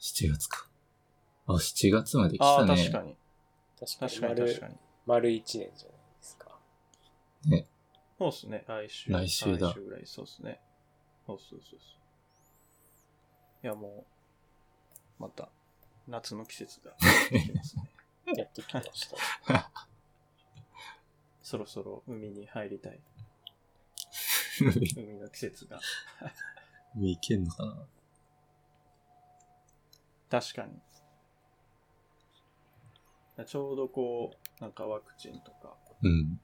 7月か。あ、7月まで来ああ、たね。確かに。確かに確かに丸確かに。丸1年じゃないですか。そうっすね、来週。来週だ来週ぐらい、そうっすね。そうそうそうそう。いや、もう、また、夏の季節が来てますね。やってきました。そろそろ海に入りたい。海の季節が。海行けんのかな確かに。ちょうどこう、なんかワクチンとかうん。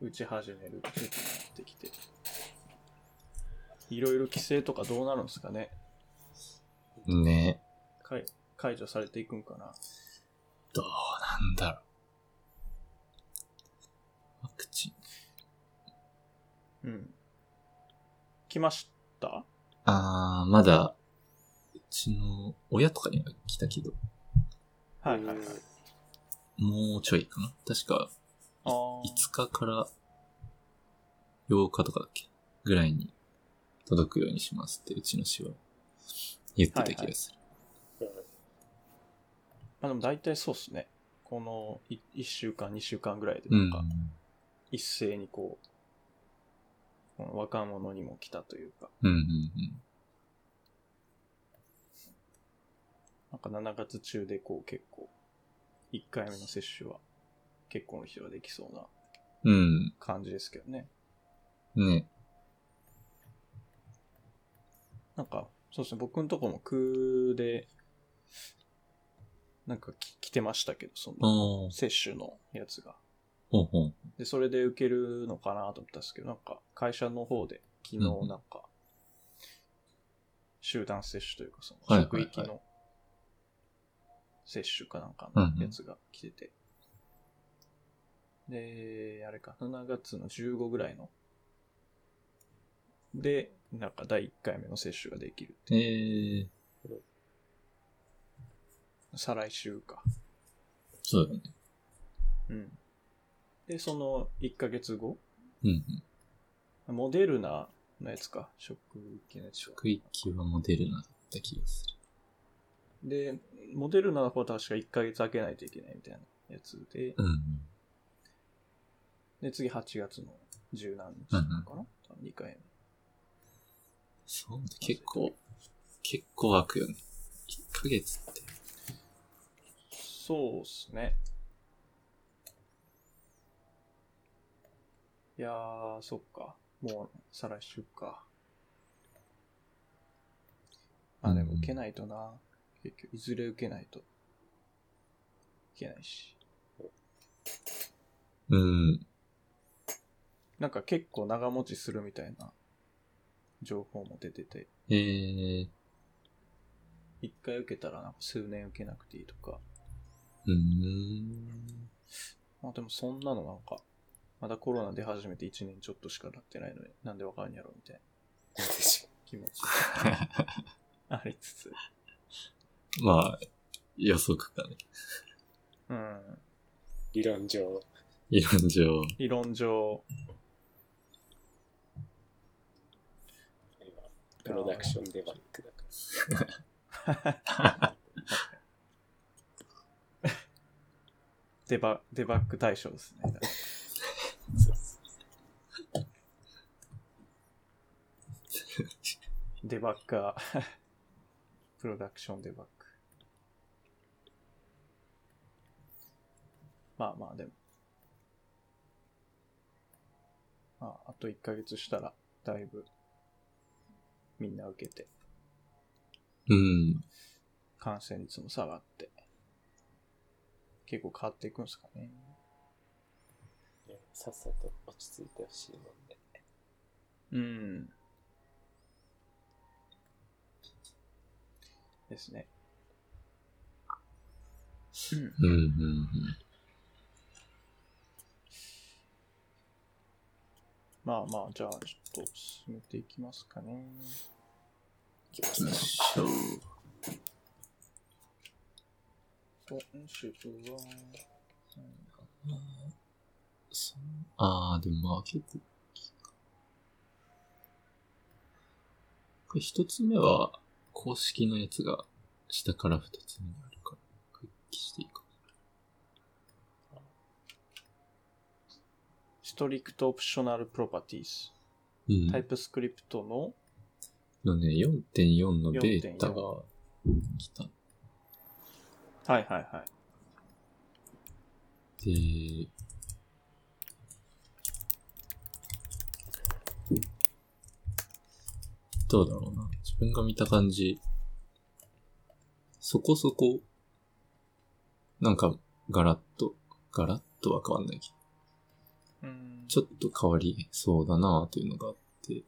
打ち始める時期になってきて。いろいろ規制とかどうなるんですかねね解解除されていくんかなどうなんだろう。ワクチン。うん。来ました？あー、まだ、うちの親とかには来たけど、はいはいはい。もうちょいかな。確か、あー5日から8日とかだっけぐらいに届くようにしますって、うちの市は言ってた気がする。まあでも大体そうっすね。この1週間、2週間ぐらいでうん。なんか一斉にこう、この若者にも来たというか、うん、うん、うん。なんか7月中でこう結構、1回目の接種は結構の人ができそうなうん。感じですけどね。ね。なんか、そうですね、僕のとこも空で、なんかき来てましたけど、その、接種のやつが。ほうほう。で、それで受けるのかなと思ったんですけど、なんか、会社の方で、昨日うんなんか、集団接種というか、その、はいはいはい職域の接種かなんかうんうんのやつが来てて。で、あれか、7月の15ぐらいの、で、なんか第1回目の接種ができるって。ええ再来週か。そうだね。うん。で、その1ヶ月後、うんうん。モデルナのやつか、職域のやつか。職域はモデルナだった気がする。で、モデルナの方は確か1ヶ月空けないといけないみたいなやつで、うんうん。で、次8月の十何日なのかな、多分 ?2 回目。そうだ、結構、結構空くよね。1ヶ月って。そうっすね。いやー、そっか。もう、再来週か。あ、でも受けないとな。結局、いずれ受けないと。いけないし。うん。なんか結構長持ちするみたいな情報も出てて、ええ一回受けたらなんか数年受けなくていいとか。うーん。まあでもそんなのなんか、まだコロナ出始めて1年ちょっとしか経ってないのになんでわかるんやろみたいな 気持ち ありつつ。まあ、予測かね。うん。理論上。理論上。理論上、今、プロダクションデバッグだから。デバ、デバッグ対象ですね。そうそう デバッカー。プロダクションデバッグ。まあまあでも。まあ、あと1ヶ月したら、だいぶ、みんな受けて、うん。感染率も下がって、結構変わっていくんですかね。さっさと落ち着いてほしいもんね。うん。ですね。うん。うん、うん、うん。まあまあ、じゃあ、ちょっと進めていきますかね。いきま。しょう。今週は、ああ、でもまあ結構。これ一つ目は、公式のやつが下から2つ目にあるから、クリックしていいか strict optional properties。うん。 TypeScript の、のね、4.4のベータが来た。はいはいはい。で、どうだろうな。自分が見た感じ、そこそこ、なんか、ガラッと、ガラッとは変わんないけど、うん。ちょっと変わりそうだなというのがあって、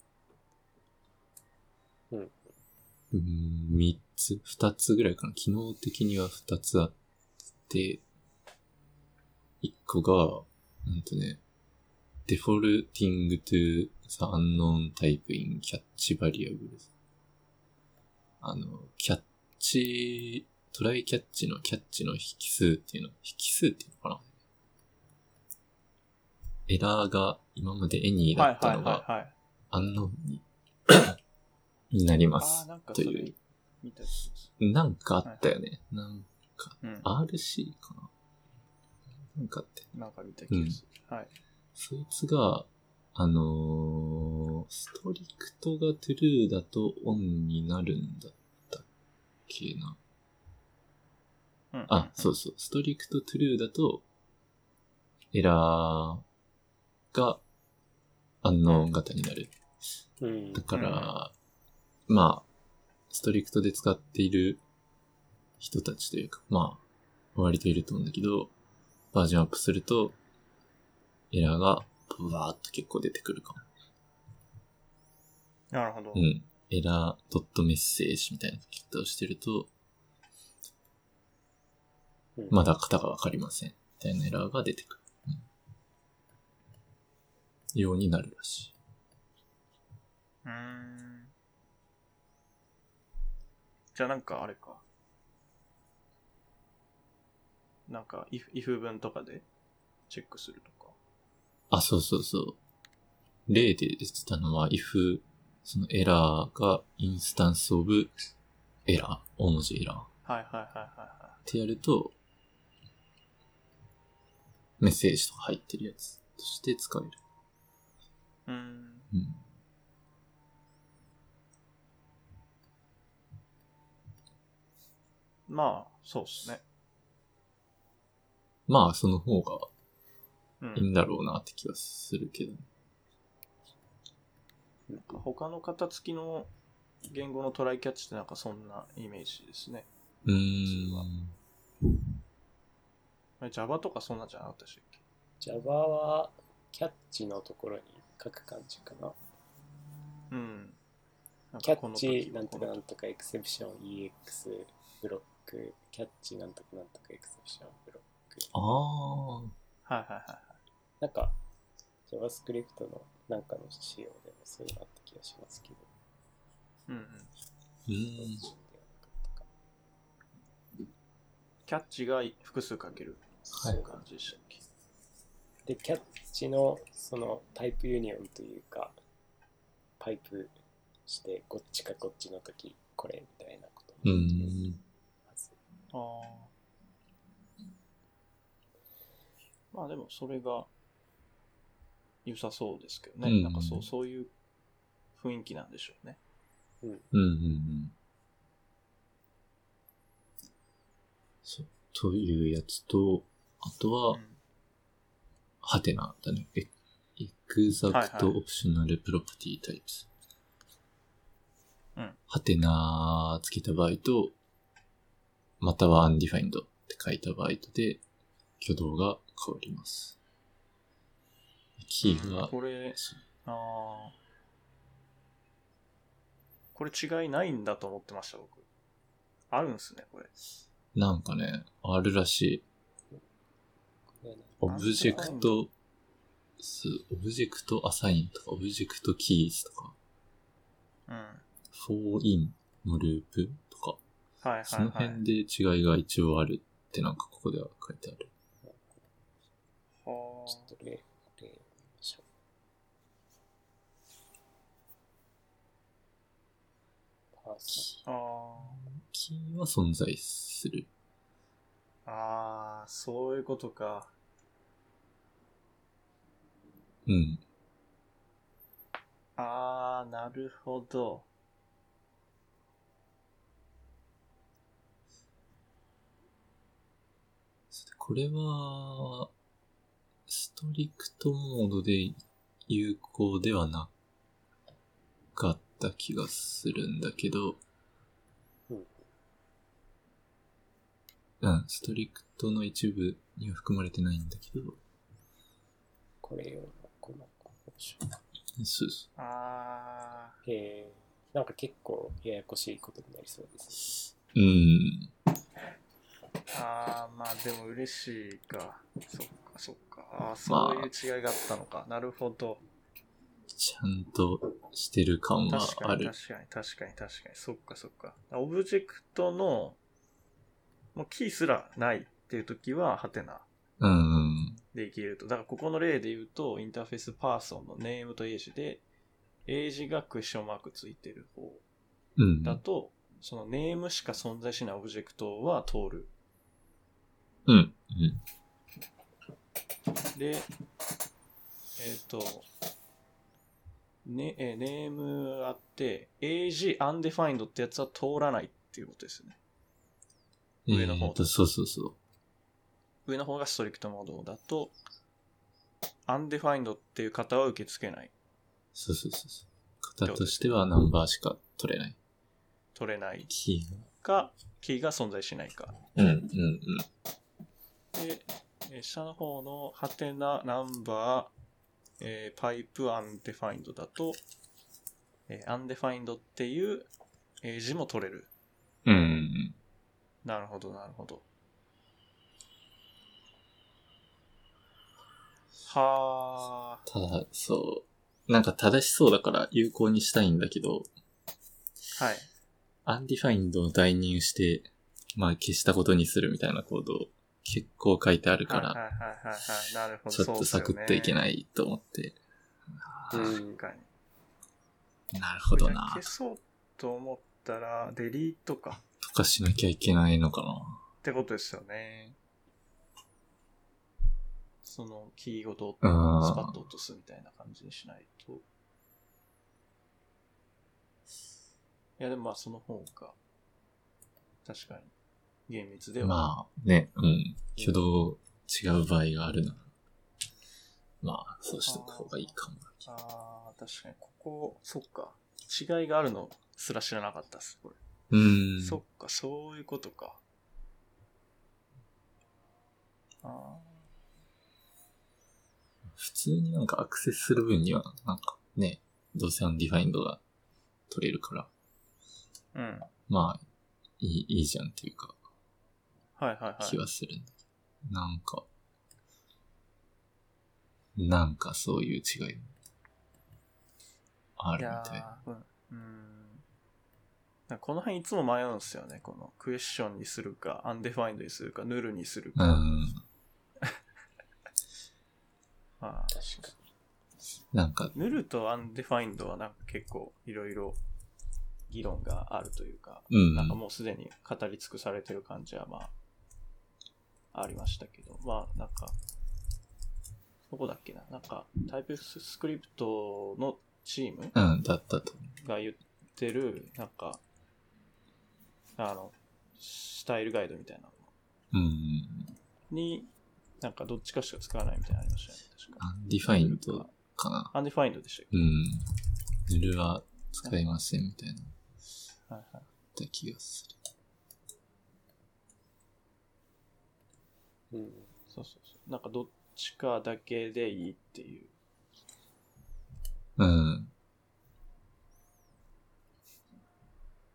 うん。うーん、三つ、二つぐらいかな。機能的には二つあって、一個が、うんとね、defaulting to the unknown type in catch variables。あの、キャッチ、トライキャッチのキャッチの引数っていうの、引数っていうのかな？エラーが今まで any だはいはいったのが。アンノーンに になりまあすというなんかあったよね。なんか、る。うん。RC かななんかあって。なんか見た気がする。はい。そいつが、あのーストリクトがトゥルーだとオンになるんだったっけな。うんあ、そうそう。ストリクトトゥルーだと、エラーがアンノーン型になる。うんだから、まあ、ストリクトで使っている人たちというか、まあ、割といると思うんだけど、バージョンアップすると、エラーがブワーっと結構出てくるかも。なるほど。うん。エラードットメッセージみたいな書き方をしてると、うんまだ型がわかりません。みたいなエラーが出てくる。うん、ようになるらしい。うーん。じゃあなんかあれか。なんか、if, if 文とかでチェックするとか。あ、そうそうそう。例で出てたのは、if、そのエラーが instanceof Error、大文字 Error っはいはいはいはいはてやると、メッセージとか入ってるやつとして使える。い。うーん。うん。まあ、そうっすね。まあ、その方がうん。いいんだろうなって気がするけどね。なんか他の型付きの言語のトライキャッチってなんかそんなイメージですね。うーん。Java とかそんなんじゃなかったでしたっけ？Java はキャッチのところに書く感じかな。うん。なんキャかこのッチ時なんとかなんとかエクセプション EX ブロック、キャッチなんとかなんとかエクセプションブロック。ああ。はいはいはいはい。なんか JavaScript のなんかの仕様でもそういうのあった気がしますけど。うんうん。キャッチが複数かけるそう感じでしたっけ？で、キャッチのそのタイプユニオンというか、パイプしてこっちかこっちの時これみたいなことうん。ああ。まあでもそれが良さそうですけどね。うんなんかそう、そういう雰囲気なんでしょうね。うんうんうん。そう。というやつと、あとは、うんハテナだね。エ exact optional property types。うんハテナつけた場合と、または undefined って書いた場合とで、挙動が変わります。キーが、これ、あ。これ違いないんだと思ってました、僕。あるんすね、これ。なんかね、あるらしい。オブジェクト、す Object assign とか、 Object keys とか、うん。for in のループとか、はいはいはい。その辺で違いが一応あるってなんかここでは書いてある。はちょっと例、例を見ましょう。あそあキーは存在する。あ。ああ、そういうことか。うん。ああ、なるほど。これは、ストリクトモードで有効ではなかった気がするんだけど、うんうん、ストリクトの一部には含まれてないんだけど、これを、そうそあえー、なんか結構ややこしいことになりそうです。う。うん。あ、ああ、まあでも嬉しいか。そっかそっか。ああ、そういう違いがあったのか。なるほど。ちゃんとしてる感は確かにある。確かに確かに確かに。そっかそっか。オブジェクトの、もうキーすらないっていう時は、ハテナうんうん。でいけると。だからここの例で言うと、インターフェースパーソンのネームとエイジで、エイジがクエスチョンマークついてる方うん。だと、そのネームしか存在しないオブジェクトは通る。うん。うん。で、えっ、と、ね、えーネームあって、ag undefined ってやつは通らないっていうことですよね。上の方えーと、そうそうそう。上の方がストリクトモードだと、undefined っていう型は受け付けない。そうそうそうそう。型としてはナンバーしか取れない。取れないキーか、キーが存在しないか。が。うんうんうん。で、えー下の方のハテナ number、えーパイプ undefined だと、えー、 undefined っていう英字も取れる。うんうんなるほど、なるほど。はあ、ただ、そう。なんか正しそうだから有効にしたいんだけど、はい。 undefined を代入して、まあ消したことにするみたいなコード結構書いてあるから、はいはいはい。なるほど。ちょっとサクッといけい。ないと思って。うん確かに。なるほどな消。そうと思ったら、 delete か。とかしなきゃいけないのかな。ってことですよね。そのキーごとスうん。パッと落とすみたいな感じにしないと。いや、でもまあその方が、確かに厳密では。まあね、うん。挙動違う場合があるなら。まあ、そうしておく方がいいかも。ああ、確かに、ここ、そっか。違いがあるのすら知らなかったっす、これ。うん。そっか、そういうことか。あ普通になんかアクセスする分には、なんかね、どうせ undefined が取れるから、あ、うん。まあ、いい、いいじゃんっていうか、はいはいはい気。はするんだけど、なんか、なんかそういう違いあるみたい。ーうん。うんこの辺いつも迷うんですよね。このクエスチョンにするか、 undefined にするか、 null にするか。うん。まあ、確かなんか、 null と undefined はなんか結構いろいろ議論があるというか、うん。なんかもうすでに語り尽くされてる感じはまあ、ありましたけど、まあなんか、どこだっけななんか、 TypeScript のチームうん、だったと。が言ってる、なんか、あの、スタイルガイドみたいなのうん。に、なんかどっちかしか使わないみたいなのありましたよね、確か。 undefined かな。 undefined でしたっけ？うん。 null は使いませんみたいな、はいはい。った気がする。に。うん。そうそうそう。なんかどっちかだけでいいっていう。うん。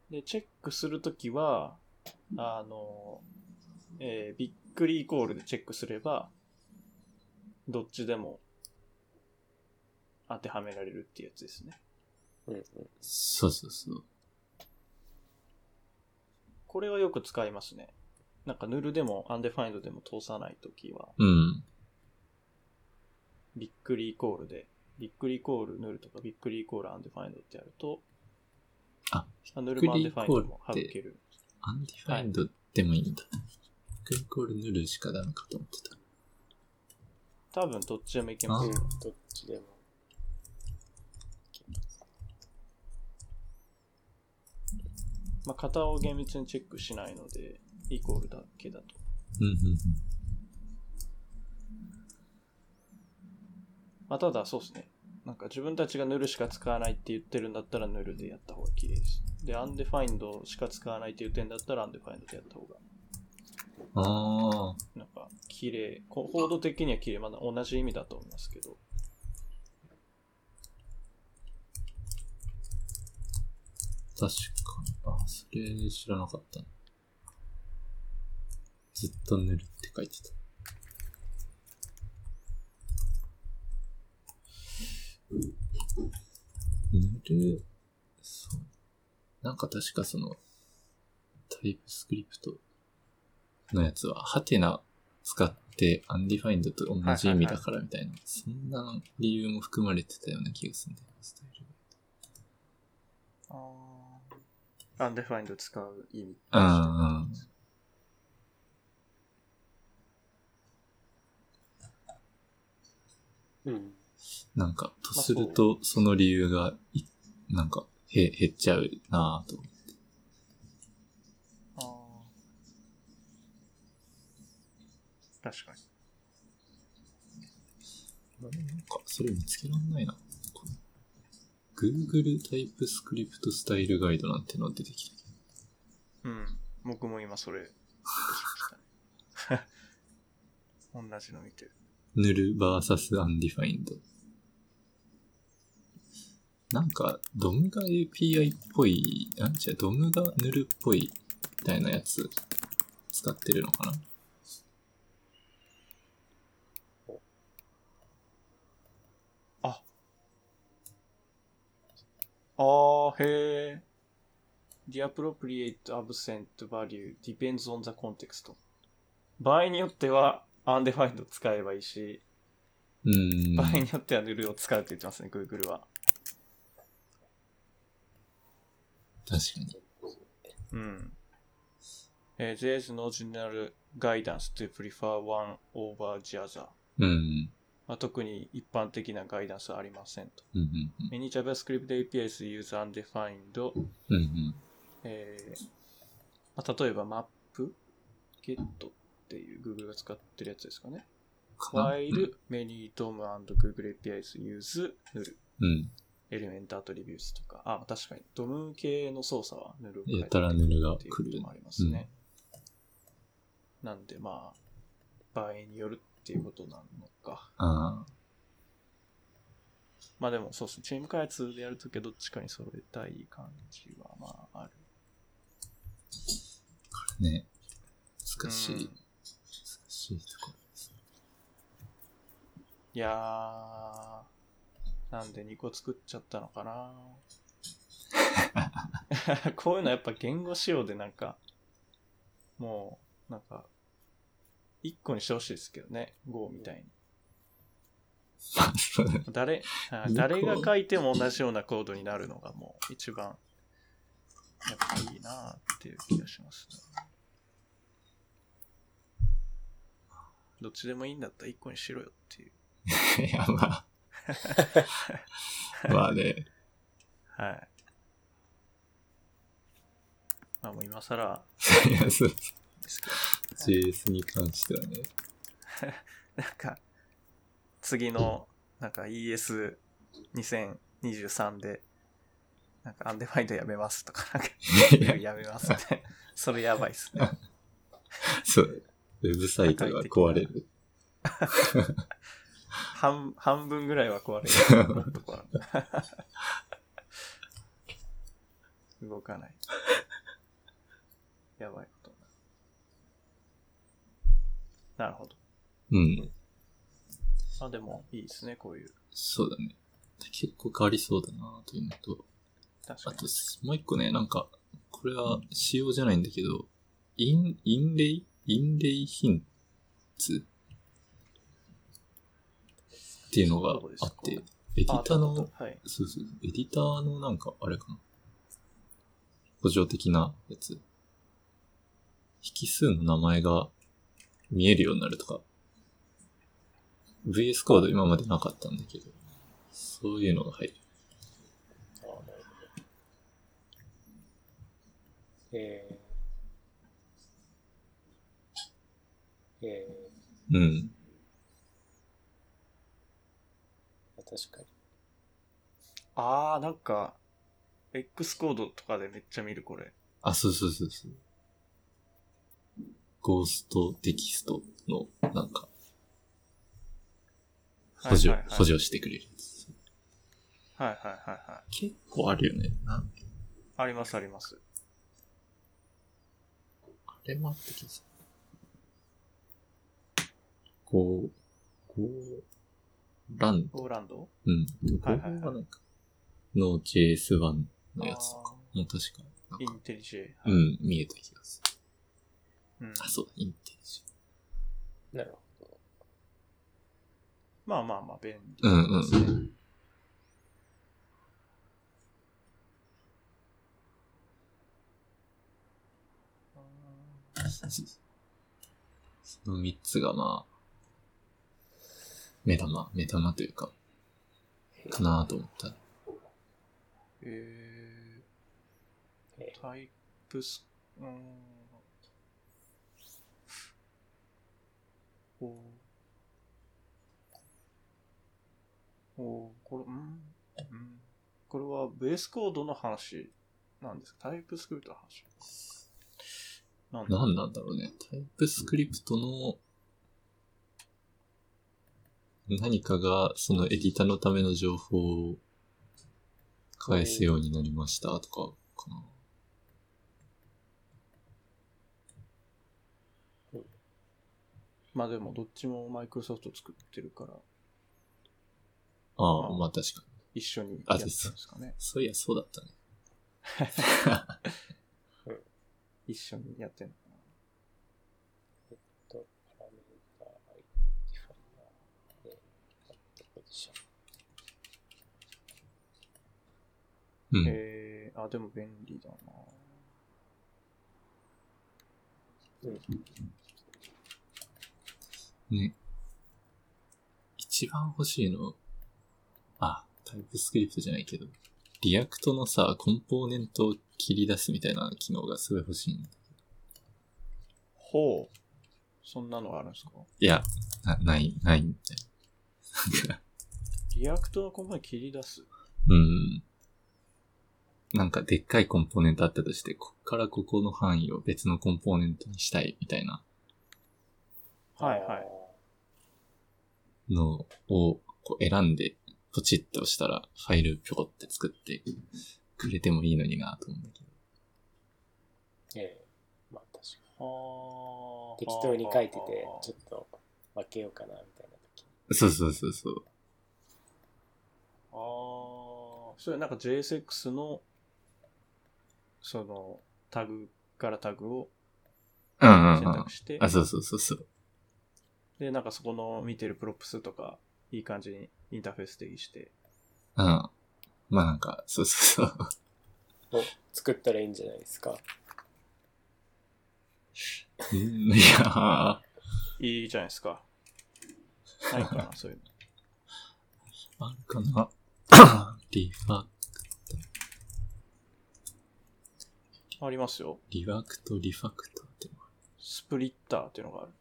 で、チェックするときは、あの、えーびっくりイコールでチェックすれば、どっちでも当てはめられるっていうやつですね。うんうん。そうそうそう。これはよく使いますね。なんか null でも undefined でも通さないときは、うん。びっくりイコールで、びっくりイコール null とかびっくりイコール undefined ってやると、あ null も undefined も省ける。 undefined でもいいんだ。クリイコール null しかダメかと思ってた。多分どっちでもいけますうんよ。どっちでも。まあ、型を厳密にチェックしないので、イコールだけだと。うんうんうん。まあ、ただそうですね。なんか自分たちが null しか使わないって言ってるんだったら null でやった方が綺麗です。で、 undefined しか使わないって言ってんだったら undefined でやった方が、ああ、なんか綺麗、こコード的には綺麗、まだ同じ意味だと思いますけど。確かに。あ、それ知らなかったな。ずっと null って書いてた。塗る、そう。なんか確かその、 TypeScript のやつは、ハテナ使って undefined と同じ意味だからみたいな、そんな理由も含まれてたような気がするんだよね、スタイルアンデファインド使う意味。うんうんうん。なんか、とすると、その理由がい、なんか、へ、減っちゃうなぁと。あ確かに。なんか、それ見つけらんないな。Google タイプスクリプトスタイルガイドなんての出てきたけうん。僕も今それ、同じの見てる。ど。ヌル vs undefined。なんか、ドムが API っぽい、あ、違う、ドムがヌルっぽい、みたいなやつ、使ってるのかなあー、へー。The appropriate absent value depends on the context. 場合によっては undefined 使えばいいし、うーん。場合によっては null を使うって言ってますね、Google は。確かに。うん。えー there is no general guidance to prefer one over the other. うん。まあ、特に一般的なガイダンスはありませんと。うんうんうん。Many JavaScript APIs use undefined うんうん。えーまあ、例えばマップ、ゲットっていう Google が使ってるやつですかね。while many DOM and Google APIs use null うん。エレメントアトリビュースとか、あ、確かに DOM 系の操作は null をやたら null がっていう来るのもありますね。なんでまあ、場合によるっていうことなのか。ああ。まあでもそうですね、チーム開発でやるときはどっちかに揃えたい感じはまあある。ね、難しい、うん難しいところです。いやー、なんで2個作っちゃったのかな こういうのやっぱ言語仕様でなんか、もう、なんか、1個にしてほしいですけどね、Go みたいに。誰、誰が書いても同じようなコードになるのがもう一番、やっぱいいなっていう気がしますね。どっちでもいいんだったら1個にしろよっていう。いや、まあ。まあね。はい。まあもう今更いや、そう。です JS に関してはね。なんか、次の、なんか ES2023 で、なんかアンデファインドやめますとか、なんかいや、やめますって。それやばいっすね。そう。ウェブサイトが壊れる。半、半分ぐらいは壊れる。もっと壊れる。動かない。やばいことになる。ほど。うん。あ、でもいいですね、こういう。そうだね。結構変わりそうだなというのと、あと。、もう一個ね、なんか、これは仕様じゃないんだけど、イン、インレイインレイヒンツっていうのがあって、エディターの、あはい。そうそう、エディターのなんか、あれかな？補助的なやつ。引数の名前が見えるようになるとか。VS コード今までなかったんだけど、そういうのが入る。ああ、なるほど。えー、えうん。ー、確かに。あー、なんか、X コードとかでめっちゃ見るこれ。あ、そうそうそうそう。ゴーストテキストの、なんか、補助、はいはいはい補助してくれるやつ。はいはいはいはい。結構あるよね。なんありますあります。あれもあった気がする。こう、こう、ランド。オーランド？うん。こはいはいはいこはなんか、の JS1 のやつとかもう確か、インテリジェ。う。ん、見えた気がする。うん。あ、そうだ、インテリジなるほど。まあまあまあ、便利うんうんですね。その三つがまあ、目玉、目玉というか、かなと思った。ええー、タイプス、うーん。おーおこれ、うん、うん。これはベースコードの話なんですか？タイプスクリプトの話なんだ何なんだろうね。タイプスクリプトの何かがそのエディタのための情報を返すようになりましたとかかな。まあでもどっちもマイクロソフト作ってるからああ、うんまあ確かに。一緒にやってるんですかね。そういや、そうだったね。一緒にやってるのかと、パラメータ、アイディファイナー、えー、アットポジション。うん。な。えー、あ、でも便利だなうん。ね。一番欲しいの、あ、 TypeScript じゃないけど、 React のさ、コンポーネントを切り出すみたいな機能がすごい欲しいんだ。ほう。そんなのがあるんですか？いや、なない、ないんだよ。な React のコンポーネント切り出す？うん。なんかでっかいコンポーネントあったとして、こっからここの範囲を別のコンポーネントにしたいみたいなはいはい。のをこう選んで、ポチッと押したらファイルぴょこって作ってくれてもいいのになと思うんだけど。ええまあ確かはに。適当に書いてて、ちょっと分けようかな、みたいな時に。そうそうそうそう。ああ、それなんか JSX の、その、タグからタグをうんうん選うん。択して、あ、そうそうそうそう。で、なんかそこの見てる props とか、いい感じにインターフェース定義して、うん。まあなんか、そうそうそう。を作ったらいいんじゃないですか。うんいやー、いいじゃないですか。ないかな、そういうの。あるかな。リファ、ありますよ。 React refactor ってのがある splitter っていうのがある。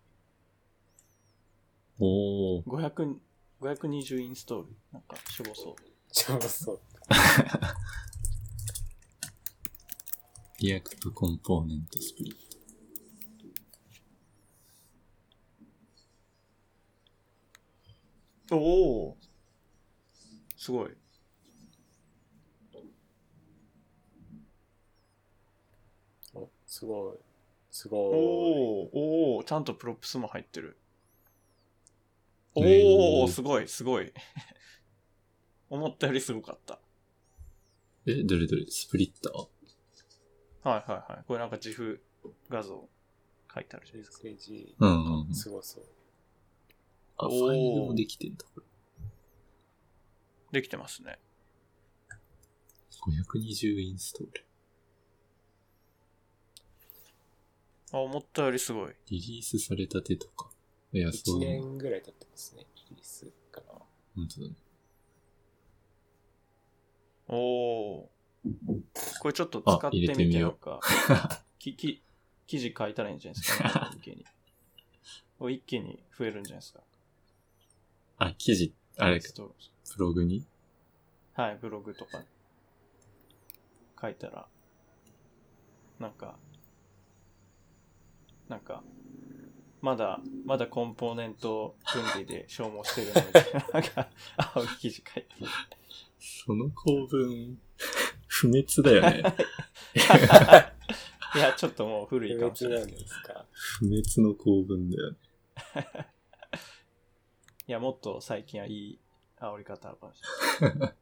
おー。500、520インストール。なんか、しょぼそう。ちょうどそう。React component split。おおすごい。おすごい。すおごい。おおおちゃんと props も入ってる。おおすごい、すごい。思ったよりすごかった。え、どれどれ splitter？はいはいはい。これなんか GIF 画像書いてあるじゃないですか。ページ、うんうんうん。すごそう。あ、ファイルもできてんだ、これ。できてますね。520インストール。あ、思ったよりすごい。リリースされたてとか。いや、そ1う。年ぐらい経ってますね、リリースかな。本当だね。おお。これちょっと使ってあ入れてみみようてよか。きき記事書いたらいいんじゃないですか、ね、一気に。これ一気に増えるんじゃないですか？あ、記事、あれブログに？はい、ブログとか書いたら、なんか、なんか、まだ、まだコンポーネント分離で消耗してるのみたいな、なんか、青い記事書いて。その構文、不滅だよね。いや、ちょっともう古い不かもしれないですか。不滅の構文だよね。いや、もっと最近はいい煽り方あるかもしれない。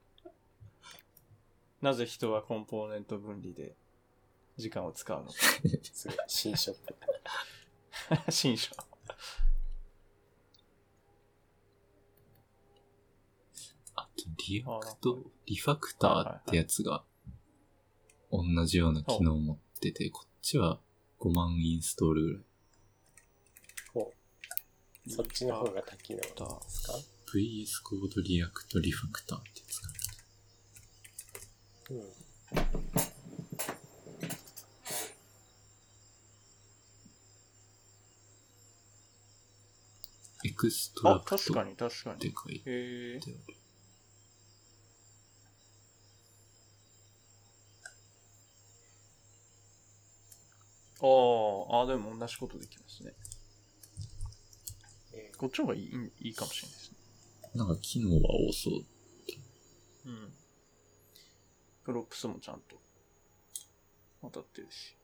なぜ人はコンポーネント分離で時間を使うのか。新ショップ。新書。あと、 React、Refactor ってやつが、同じような機能を持ってて、こっちは5万インストールぐらい。ほう。そっちの方が多機能ですか？ VS Code React Refactor ってやつかうん。 Extract あ、確かに確かに。って書いてへえ。ある。あーあ、でも同じことできますね。えこっちの方がいいいいかもしれないですね。なんか機能は多そう。うん。 Props もちゃんと当たってるし。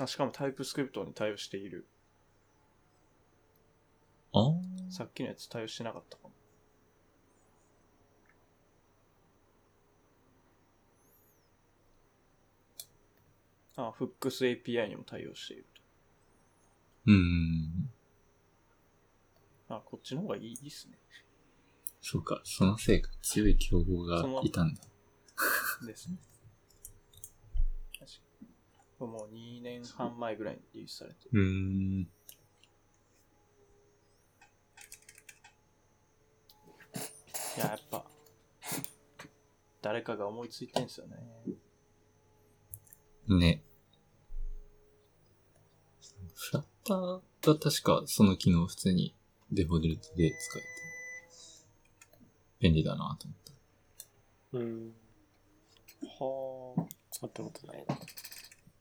あ、しかも TypeScript に対応している。ああ。さっきのやつ対応してなかったかも。あ、フックス API にも対応しているうん。と。あ、こっちの方がいいいいっすね。そうか、そのせいか、強い競合がいたんだ。ですね。確かに。もう2年半前ぐらいにリリースされてる。うーん。いや、やっぱ、誰かが思いついてんすよね。ね。フラッターは確かその機能普通にデフォルトで使えて、便利だなと思った。うん。は使ったことないな。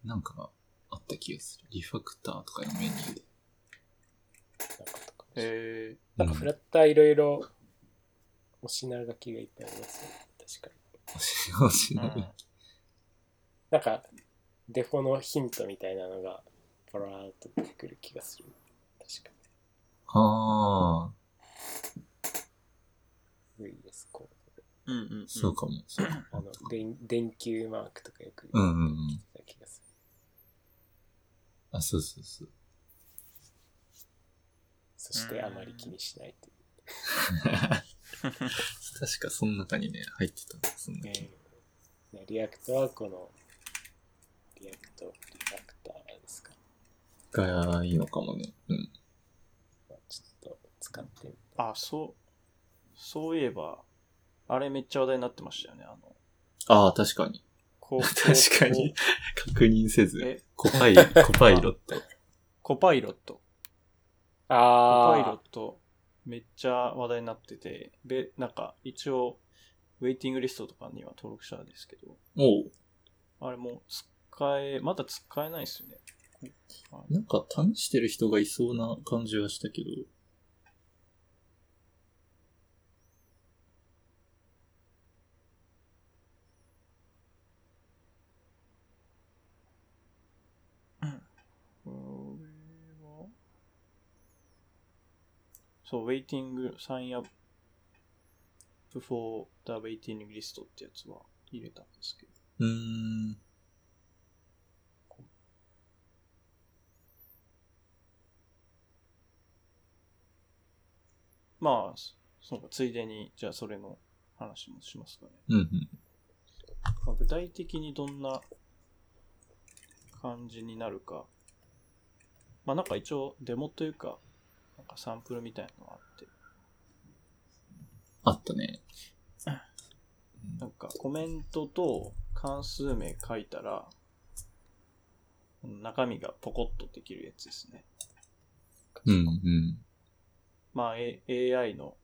なんかあった気がする。リファクターとかのメニューで。え。なんかフラッターいろいろ、お品書きがいっぱいありますよね。確かに。押し押しうんなんか、デフォのヒントみたいなのが、パラーっと出てくる気がする。確かああ、に。VS コーうんうん、うん。そうかも。そうド。あの、電電球マークとかよくうんうんうん。出てた気がする。あ、そうそうそう。そしてあまり気にしないという。確かその中にね、入ってたんだ、そんな機能。ね React はこの、 React、Refactor ですか？がいいのかもね。うん。まあ、ちょっと使ってみて。あ、そう、そういえば、あれめっちゃ話題になってましたよね。あの、ああ、確かに。こう 確かに。確認せず。え、 Copi、Copilot。コパイロット。コパイロあット、めっちゃ話題になってて、で、なんか、一応、ウェイティングリストとかには登録したんですけど、おう。あれもう使え、まだ使えないですよね。なんか試してる人がいそうな感じはしたけど。そう、ウェイティング、サインアップ for the waiting list ってやつは入れたんですけど。うーん。まあ、そうか、ついでに、じゃあそれの話もしますかね。うんうん。まあ具体的にどんな感じになるか。まあなんか一応デモというか、かサンプルみたいなのがあって、あったね。なんかコメントと関数名書いたら、中身がポコッとできるやつですね。うん、うん。まあ、A、AI の、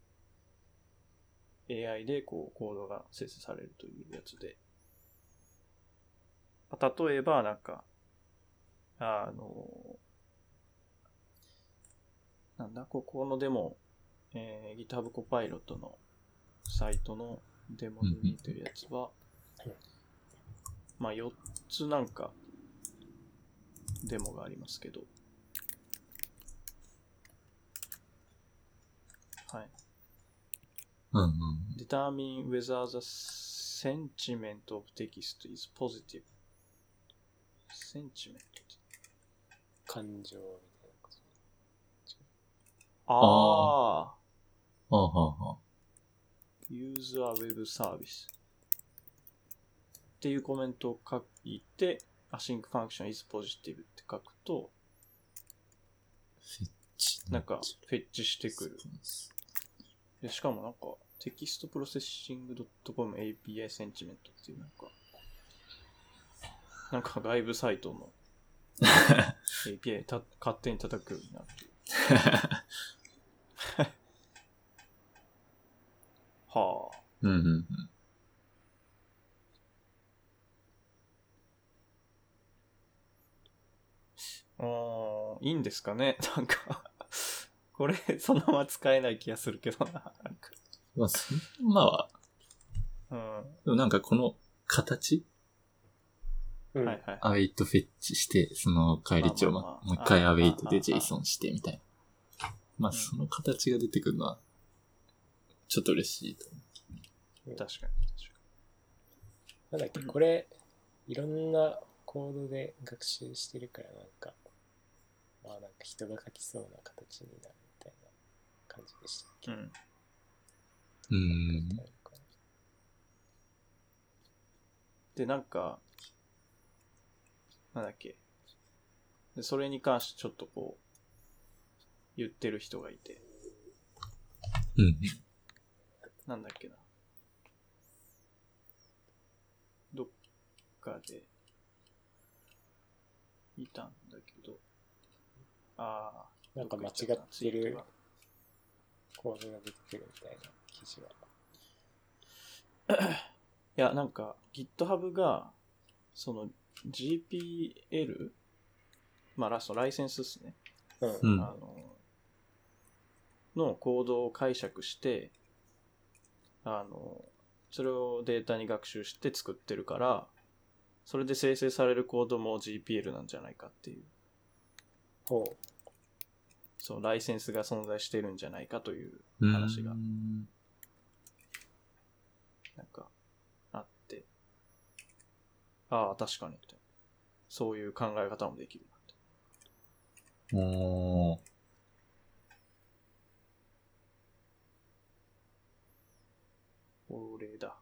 AI でこうコードが生成されるというやつで、まあ例えばなんか、あの、なんだ、ここのデモ、えー、GitHub コパイロットのサイトのデモで見てるやつは、まあ4つなんかデモがありますけど、はい。うん、うん。determine whether the sentiment of text is positive. sentiment. 感情み。ああ。はあ、はあ、はあ。use a web service. っていうコメントを書いて、async function is positive って書くと、フェッチ。なんか、フェッチしてくる。でしかもなんか、テキストプロセッシング .com API センチメントっていうなんか、なんか外部サイトの API た勝手に叩くようになる という。はあ。うん、うん、うん。うーん、いいんですかね？なんか、これ、そのまま使えない気がするけどな。なんかまあ、そんまあ、うん。でもなんかこの形？うんはいはい。アウェイトフェッチして、その返り値をままあまあまあもう一回アウェイトでああ JSON してみたいな。まあ、うんその形が出てくるのは、ちょっと嬉しいと思確かに、確かなんだっけ、これ、いろんなコードで学習してるから、なんか、まあなんか人が書きそうな形になるみたいな感じでしたっけ？に。うん。う。うん。で、なんか、なんだっけ。で、それに関してちょっとこう、言ってる人がいて、うん。なんだっけな。どっかで、いたんだけど、ああ、なんか間違どってるツイートがコードが出てくるみたいな記事は。いや、なんか GitHub が、その GPL、まあラストライセンスですね。うん。うんあの、のコードを解釈して、あの、それをデータに学習して作ってるから、それで生成されるコードも GPL なんじゃないかっていう、ほそのライセンスが存在してるんじゃないかといううん。話がうんなんか、あって、ああ、確かにって。そういう考え方もできるなって。おー。これだ。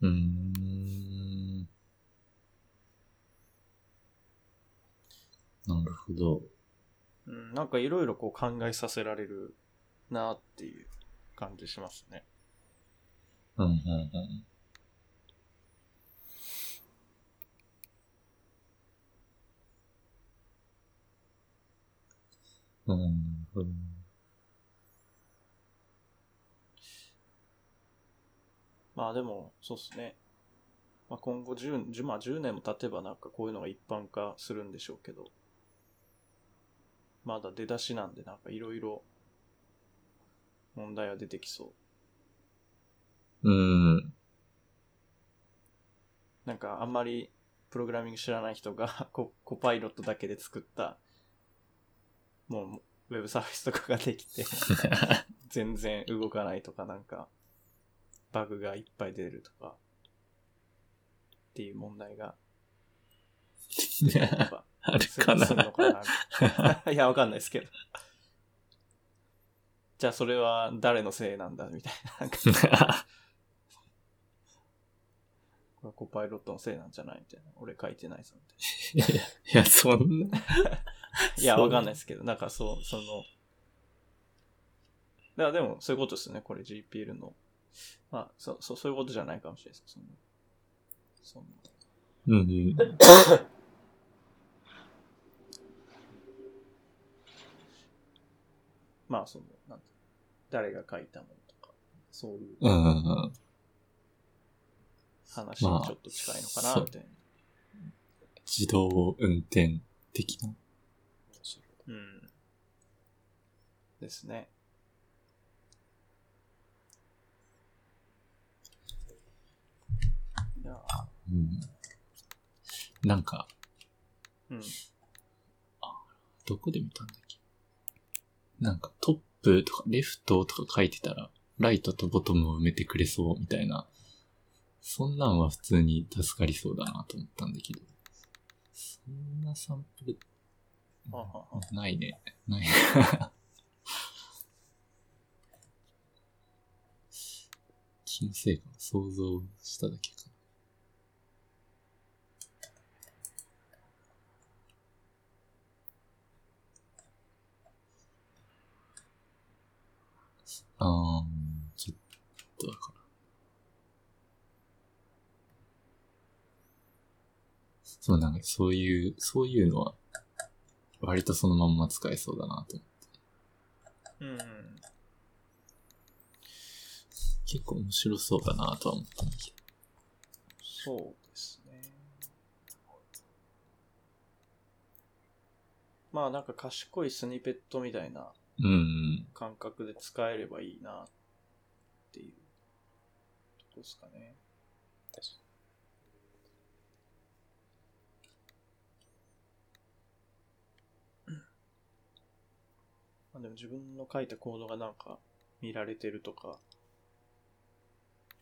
うーん。なるほど。うん、なんかいろいろこう考えさせられるなっていう感じしますね。うん、うん、うん。うん。まあでも、そうっすね。まあ今後 10, 10, まあ10年も経てばなんかこういうのが一般化するんでしょうけど、まだ出だしなんでなんかいろいろ問題は出てきそう。うん。なんかあんまりプログラミング知らない人が ココパイロットだけで作ったもうウェブサービスとかができて 全然動かないとかなんかバグがいっぱい出るとかっていう問題が あるかな いやわかんないですけどじゃあそれは誰のせいなんだみたいな。これはコパイロットのせいなんじゃないみたいな。俺書いてないぞみたいいや、そんな。な。いや、わかんないですけど、なんかそう、その、だからでもそういうことですね、これ GPL の。まあ、そう、そう、そういうことじゃないかもしれないです。その、そのうんうん。まあその、なんて誰が書いたものとか、そういううんうんうん。話にちょっと近いのかな、まあみたいな。自動運転的な。うん。ですね。いやうん。なんか、うん。どこで見たんだっけ？なんかトップとかレフトとか書いてたら、ライトとボトムを埋めてくれそうみたいな。そんなんは普通に助かりそうだなと思ったんだけど。そんなサンプル、ないね。ない。気のせいか想像しただけか。あー、ちょっとだから。そう、なんかそういう、そういうのは、割とそのまんま使えそうだなと思って。うん。結構面白そうだなとは思ったんだけど。そうですね。まあなんか賢いスニペットみたいなうんうん。感覚で使えればいいなっていうとこですかね。まあ、でも自分の書いたコードがなんか見られてるとか、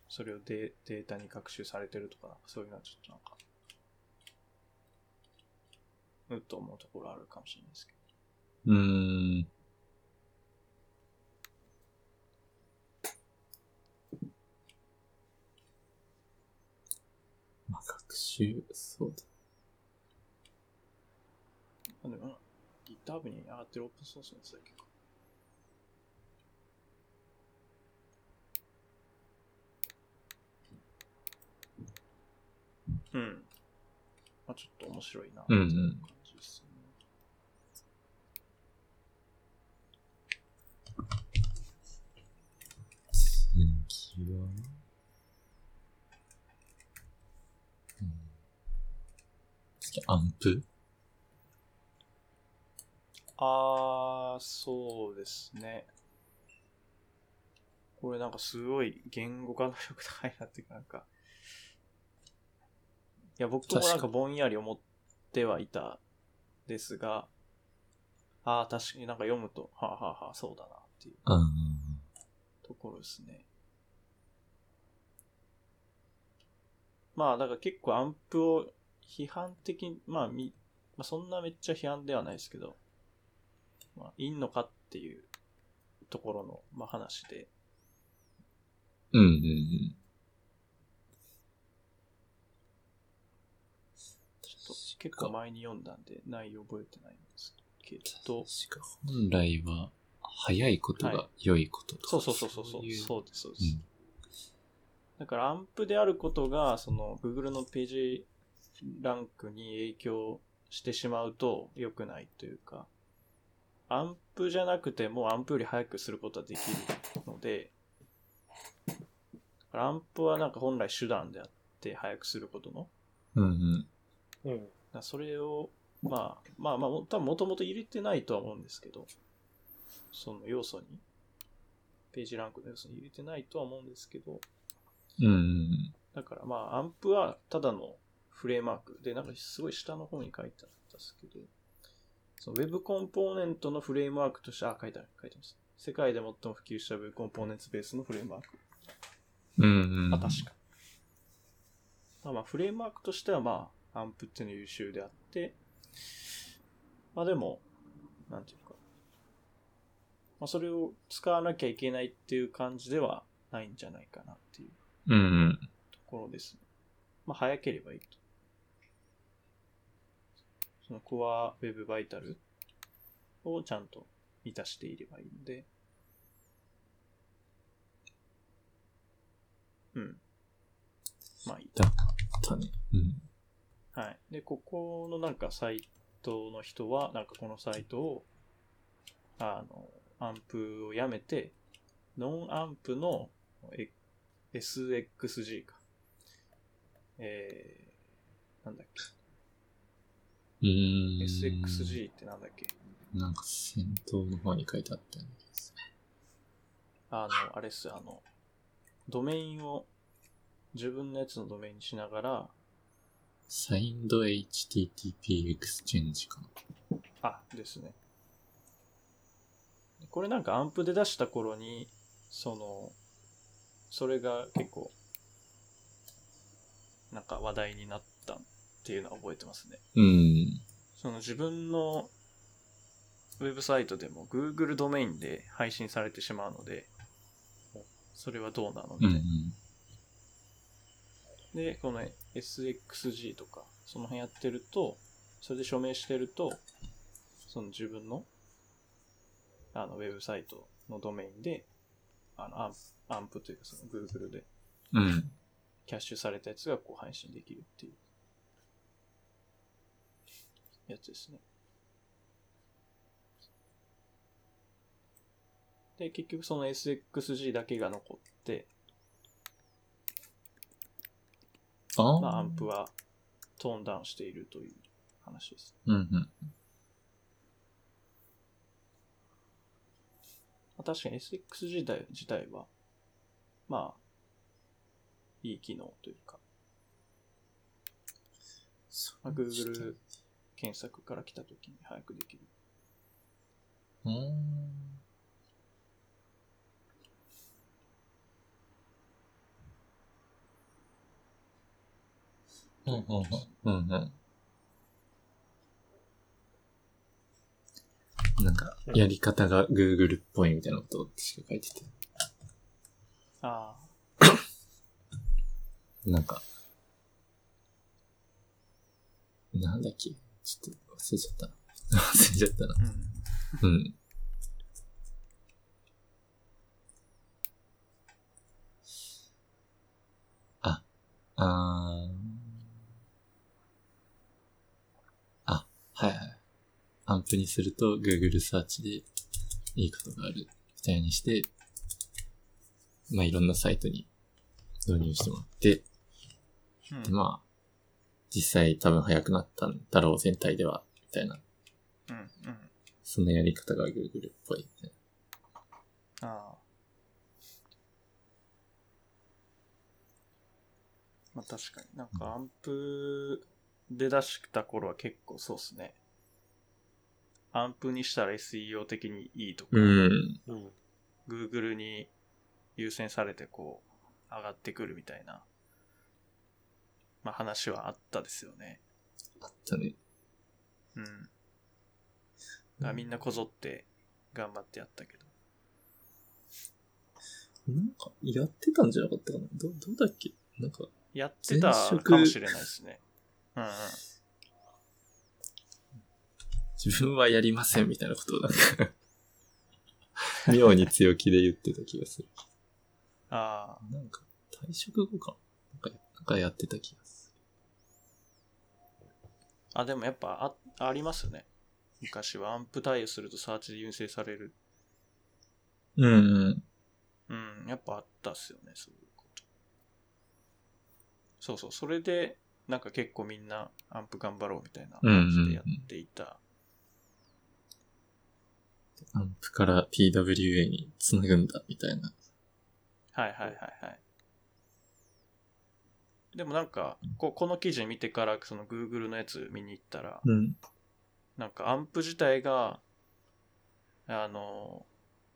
それをデデータに学習されてるとか、そういうのはちょっとなんか、うっと思うところあるかもしれないですけど。うーん。まあ、学習、そうだ。あでも、GitHub に上がってるオープンソースのやつだけか。うん。まあちょっと面白いな。うんうんっていう感じですね。次は、うん、次、アンプ？あー、そうですね。これなんかすごい言語化能力高いなっていうかなんか、いや、僕もなんかぼんやり思ってはいたですが、あー、確かになんか読むと、はあ、はあはあ、そうだなっていううん。ところですね。まあ、だから結構アンプを批判的に、まあ、み、まあ、そんなめっちゃ批判ではないですけど、まあ、いんのかっていうところの、まあ、話で、うんうんうん。ちょっと結構前に読んだんで内容覚えてないんですけど、確か本来は、早いことが良いこととか、そうそうそうそうそう、いそうです、そうです。うん。だからアンプであることが、その Google のページランクに影響してしまうと良くないというか、アンプじゃなくてもアンプより早くすることはできるので、アンプはなんか本来手段であって早くすることの、うん。うん。それを、まあ、まあまあ、多分もともと入れてないとは思うんですけど、その要素に、ページランクの要素に入れてないとは思うんですけど、うんうんだからまあ、アンプはただのフレームワークで、なんかすごい下の方に書いてあったんですけど、その Web コンポーネントのフレームワークとして、あ、書いてある、書いてます。世界で最も普及した Web コンポーネンツベースのフレームワーク。うん。うんうん。あ、確か。まあまあ、フレームワークとしてはまあ、アンプっていうのは優秀であって、まあでも、なんていうか、まあ、それを使わなきゃいけないっていう感じではないんじゃないかなっていううんうん。ところですね。まあ、早ければいいと。そのコアウェブバイタルをちゃんと満たしていればいいので、うん。まあいい。たね。うん。はい。で、ここのなんかサイトの人は、なんかこのサイトを、あの、アンプをやめて、ノンアンプのえ SXG か。えー、なんだっうーん。け ?SXG ってなんだっけなんか先頭の方に書いてあったよね。あの、あれっす、あの、ドメインを自分のやつのドメインにしながら、 Signed HTTP Exchange かな。あ、ですね。これなんか AMP で出した頃に、その、それが結構、なんか話題になったっていうのは覚えてますね。うん。その自分のウェブサイトでも Google ドメインで配信されてしまうので、それはどうなのみたいな。うんうん。で、この SXG とか、その辺やってると、それで署名してると、その自分の、あの、ウェブサイトのドメインで、あの、アンプ、アンプというか、その Google でうん。キャッシュされたやつがこう配信できるっていう、やつですね。で、結局その SXG だけが残って、あまあ、アンプはトーンダウンしているという話です。うんうん。まあ、確かに SX 自体自体は、まあ、いい機能というか、まあ、Google 検索から来た時に早くできる。うーん。うんうんうんうんうん。なんか、やり方が Google っぽいみたいなことを確か書いてて。あなんか、なんだっけ？ちょっと忘れちゃったな。忘れちゃったなあ、。うん。うん。あ、あーあ、はいはい。アンプにすると Google サーチでいいことがあるみたいにして、まあいろんなサイトに導入してもらって、うんでまあ、実際多分早くなったんだろう全体では、みたいな、うん。うん。そんなやり方が Google っぽい、ね。ああ。まあ確かになんかアンプで出した頃は結構そうっすね。アンプにしたら SEO 的にいいとか、うん。うん。Google に優先されてこう上がってくるみたいな、まあ話はあったですよね。あったね。うん。だみんなこぞって頑張ってやったけど。なんか、やってたんじゃなかったかなど、どうだっけ？なんか、やってたかもしれないですね。うんうん。自分はやりませんみたいなことをなんか、妙に強気で言ってた気がする。ああ。なんか、退職後かなんか、やってた気がすあ、でもやっぱあ、ありますよね。昔はアンプ対応するとサーチで優先される。る。うんうん。うん、やっぱあったっすよね、そういうこと。そうそう、それで、なんか結構みんなアンプ頑張ろうみたいな感じでやっていた。アンプから PWA につなぐんだ、みたいな。はいはいはいはい。でもなんか、ここの記事見てからその Google のやつ見に行ったら、うん。なんかアンプ自体が、あの、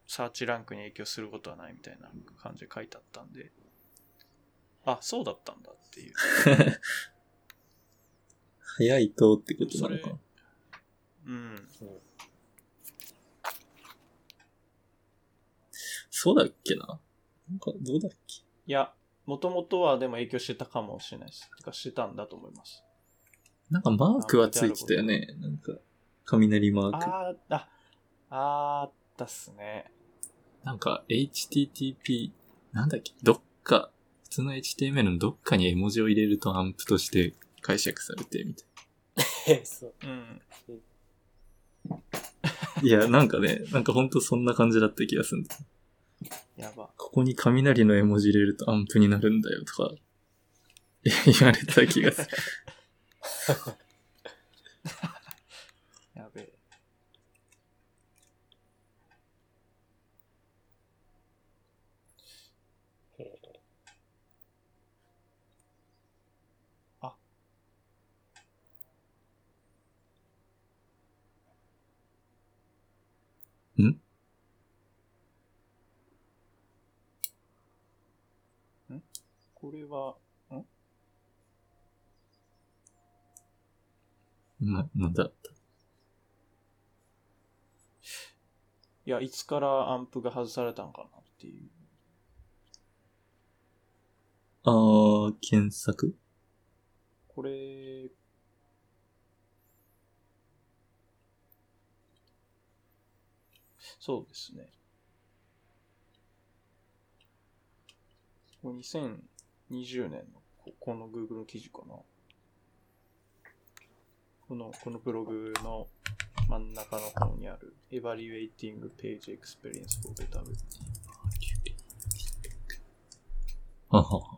サーチランクに影響することはないみたいな感じで書いてあったんで、あ、そうだったんだっていう。早いとってことなのかなうん。そうだっけななんか、どうだっけいや、もともとはでも影響してたかもしれないです。てかしてたんだと思います。なんかマークはついてたよね。なんか、雷マーク。あー、あ、あーったっすね。なんか、HTTP、なんだっけどっか、普通の HTML のどっかに絵文字を入れるとアンプとして解釈されて、みたい そう。うん。な。いや、なんかね、なんかほんとそんな感じだった気がするんだ。やば。ここに雷の絵文字入れるとアンプになるんだよとか、言われた気がする。これは、な、なんだ？いや、いつからアンプが外されたのかなっていう。あー、検索？これ、そうですね。2020年のここの Google の記事かな。この、このブログの真ん中の方にある Evaluating Page Experience for Better Web はは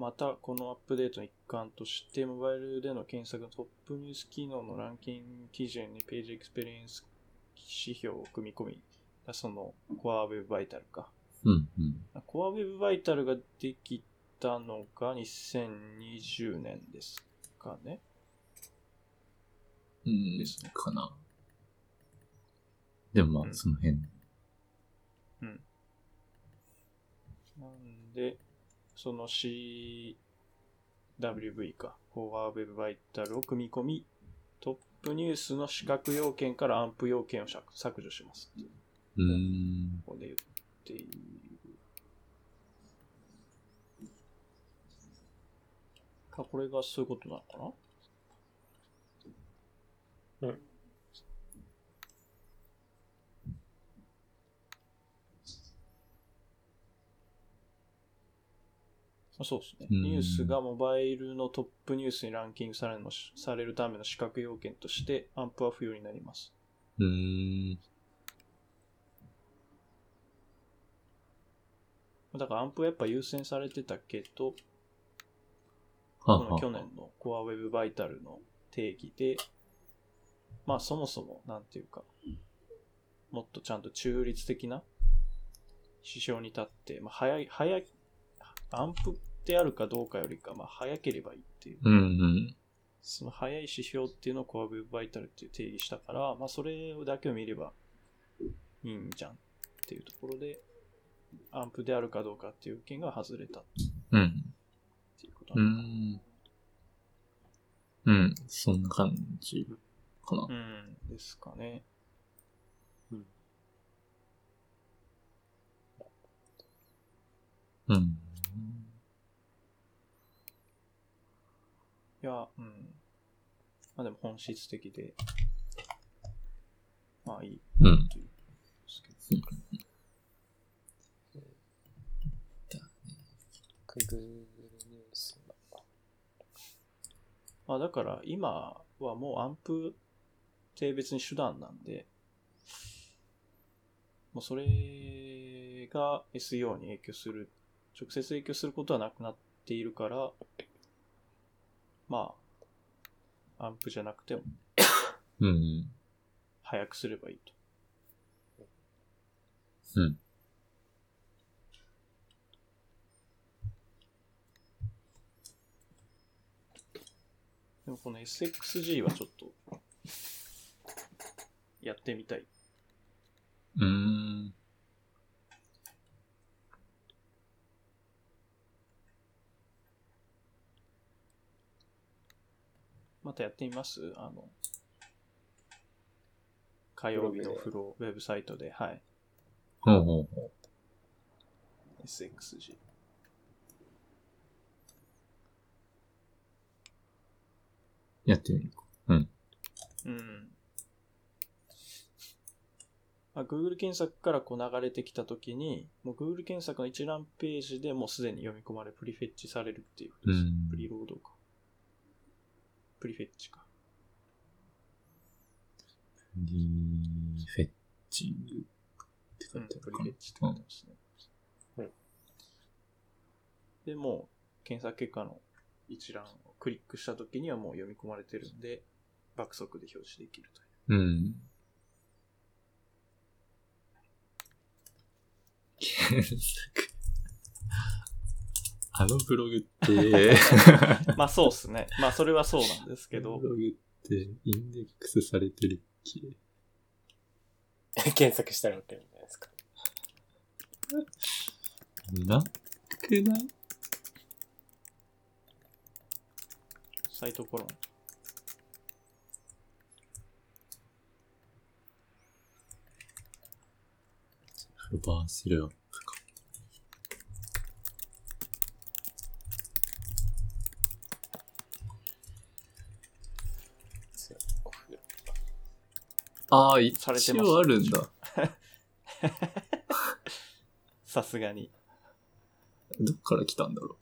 また、このアップデートの一環として、モバイルでの検索のトップニュース機能のランキング基準に Page Experience 指標を組み込み、その、 Core Web Vital か。うん、うん。 Core Web Vital ができたのが2020年ですかね。うんですねかな。でもまあ、うんその辺。なんで、その CWV か、コアウェブバイタルを組み込み、トップニュースの視覚要件からアンプ要件を削削除しますっていう。うーん。ここで言っている。か、これがそういうことなのかな？そうですね。うんニュースがモバイルのトップニュースにランキングされるのされるための資格要件として、アンプは不要になります。うーん。だからアンプはやっぱ優先されてたけど、ははこの去年のコアウェブバイタルの定義で、まあそもそも、なんていうか、もっとちゃんと中立的な指標に立って、まあ早い、早い、アンプであるかどうかよりか、まあ早ければいいっていう。うんうん。その早い指標っていうのをコアブバイタルっていう定義したから、まあそれだけを見ればいいんじゃんっていうところで、アンプであるかどうかっていう件が外れたっうん。ていうことうなのかん。うん。そんな感じかな。うん、ですかね。うん。いや、うん。まあでも本質的で、まあいいうん。というですけど。Google ニュースあだから今はもうアンプって別に手段なん。で、もうそれが SEO に影響する、直接影響することはなくなっているから、まあ、アンプじゃなくてもうん。早くすればいいと。うん。でもこの SXG はちょっと、やってみたい。うーん。またやってみます？あの、火曜日のフロー、ウェブサイトで、はい。ほうほうほ SXG。う。やってみるか。うん。うん。まあ、Google 検索からこう流れてきたときに、もう Google 検索の一覧ページでもうすでに読み込まれ、プリフェッチされるっていうことです。うんプリロードか。プリフェッチか。リフェッチングって書うん、いてあプるかな。リフェッチって書いてますね。うんで、もう検索結果の一覧をクリックしたときにはもう読み込まれてるんで、爆速で表示できるという。うん。検索。あのブログって、まあそうっすね。まあそれはそうなんですけどブ、ログってインデックスされてるっけ？検索したらわかるんじゃないですか。なくない？サイトコロン。バーシルアップか。そうお風呂ああ、一されてました応あるんだ。さすがに。どっから来たんだろう。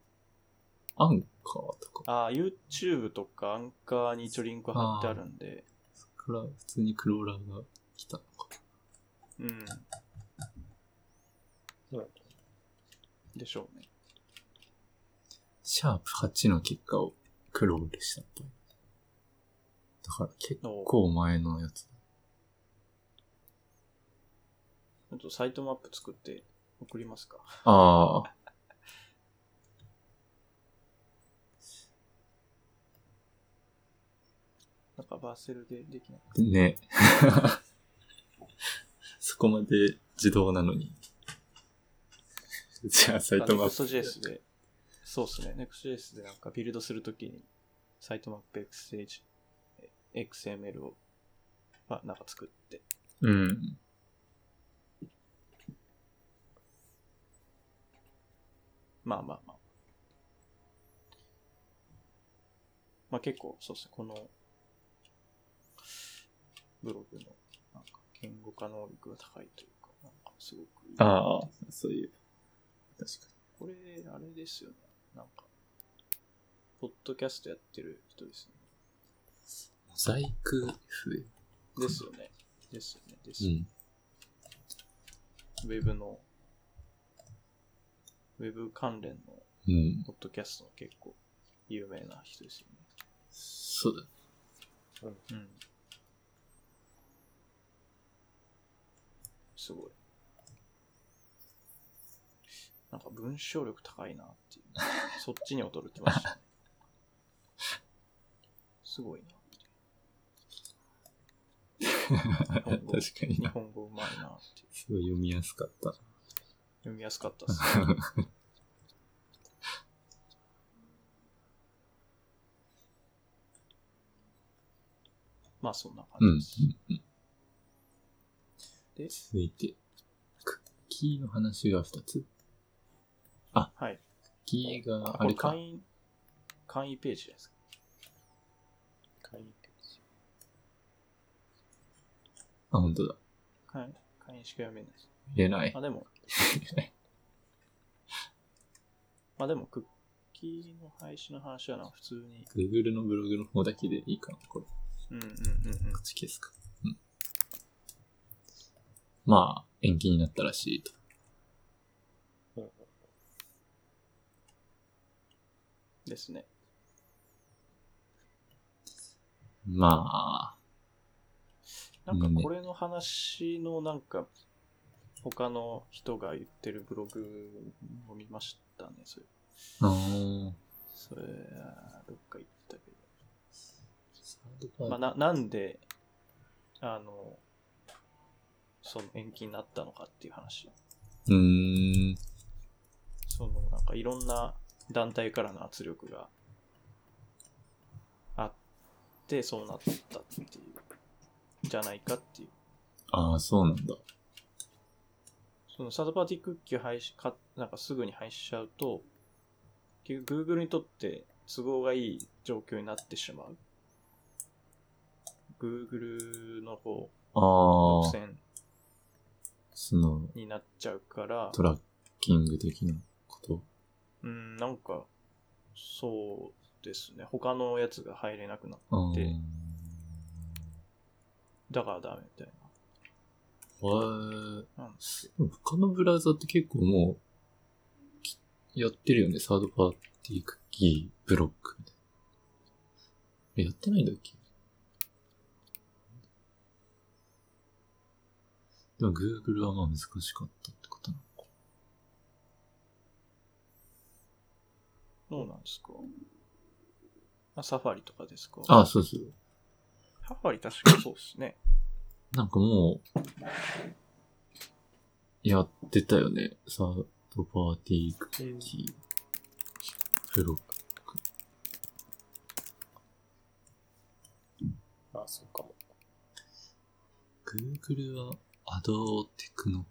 アンカーとか。ああ、YouTube とかアンカーに一応リンク貼ってあるんで、そっから普通にクローラーが来たのか。うん。うんでしょうね。シャープ8の結果をクロールしたっぽい。だから結お構前のやつ。ちょっとサイトマップ作って送りますか。ああ。なんかバーセルでできない。ね。そこまで自動なのに。じゃあサイトマップ。Next.js で、そうっすね。Next.js でなんかビルドするときに、サイトマップ XH、え XML を、まあ、なんか作って。うん。まあまあまあ。まあ結構、そうっすね。この、ブログの、なんか、言語化能力が高いというか、なんかすごくいい。ああ、そういう。確かこれ、あれですよね。なんか、ポッドキャストやってる人ですよね。に。モザイク F。ですよね。ですよね。ですよね。うん。ウェブの、ウェブ関連のうん。ポッドキャストの結構有名な人ですよね。そうだ。うん。すごい。なんか文章力高いなっていう。そっちに驚きましたね。すごいな 確かにな。日本語うまいなっていう。すごい読みやすかった。読みやすかったですね。まあそんなうん。うん感じです。うんで、続いて、クッキーの話が2つ。はい。クッキーがあれか会。員、会員ページじゃないですか。会員ページあ、本当だ。会員会員しか読めないです。入れないあ、。でも、まあでも、クッキーの廃止の話はな、普通に。Google のブログの方だけでいいかな、これ。こうんうんうんうん。っち消すか。うん。まあ、延期になったらしいと。うんですね。まあ、なんかこれの話のなんか、他の人が言ってるブログを見ましたね、それ。あーそれ、どっか行ったけど。ーまあ、な、なんで、あの、その延期になったのかっていう話。うーん。その、なんかいろんな団体からの圧力があってそうなったっていう、じゃないかっていう。ああ、そうなんだ。そのサードパーティークッキーを廃止か、なんかすぐに廃止しちゃうと、結局 Google にとって都合がいい状況になってしまう。Google の方、ああ、独占その、になっちゃうから、トラッキング的なこと？うん、なんか、そうですね。他のやつが入れなくなっああ。でへだからダメみたいえ。な。なん他のブラウザって結構もう、きやってるよね。サードパーティークッキーブロックみたいな。えやってないんだっけ？でも Google はまあ難しかったってことなのか。どうなんですか？あ、サファリとかですか？あ、そうそう。サファリ確かそうですね。なんかもう、やってたよね。サードパーティークッキーブロック。あ、そうかも。Google はアドテクノ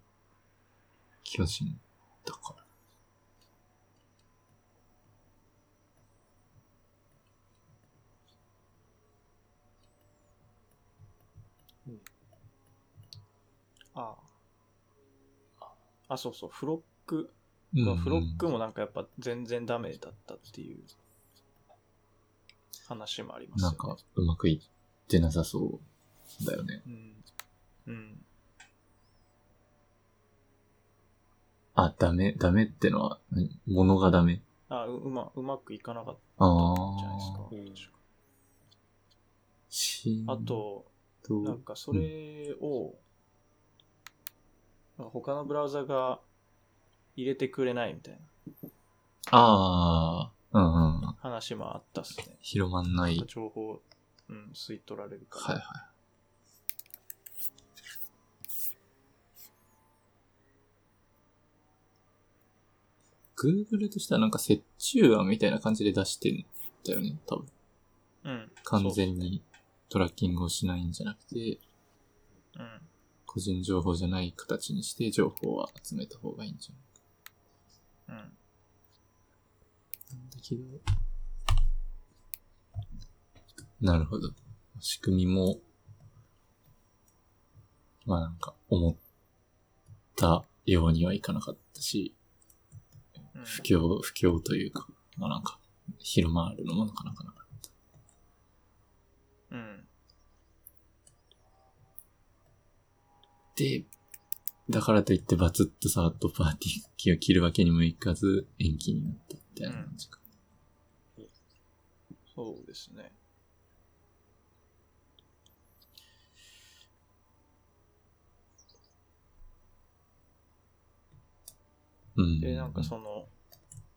巨人だから。ああ。あ、そうそう。フロック、うんまあフロックもなんかやっぱ全然ダメだったっていう話もありますよね。なんか、うまくいってなさそうだよね。うん。うん。あ、ダメ、ダメってのは、何物がダメあううま、うまくいかなかったあんじゃないですか。あ。と、と、なんかそれを、他のブラウザが入れてくれないみたいなああ、うんうん。話もあったっすね。広まんない。はい情報、うん、吸い取られるから。はい。Google としてはなんか折衷案みたいな感じで出してんだよね、多分。うん。完全にトラッキングをしないんじゃなくて、そうっすね。個人情報じゃない形にして情報は集めた方がいいんじゃないうん。うん。なんだけど。なるほど。仕組みも、まあなんか思ったようにはいかなかったし、不況、不況というか、まあなんか、広まるのもなかなかなかった。うん。だからといってバツッとサードパーティー機を切るわけにもいかず延期になったみたいな感じか。そうですね。うん。で、なんかその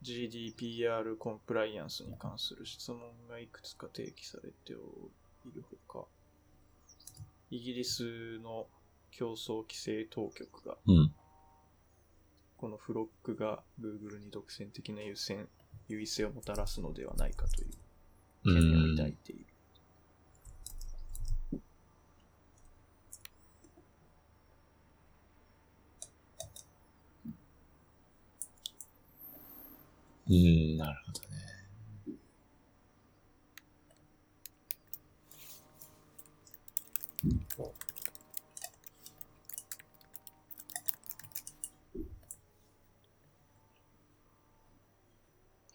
GDPR コンプライアンスに関する質問がいくつか提起されているほか、イギリスの競争規制当局が、うん。このフロックが Google に独占的な優先、優位性をもたらすのではないかというう懸念をん。抱いている。うん、なるほどね。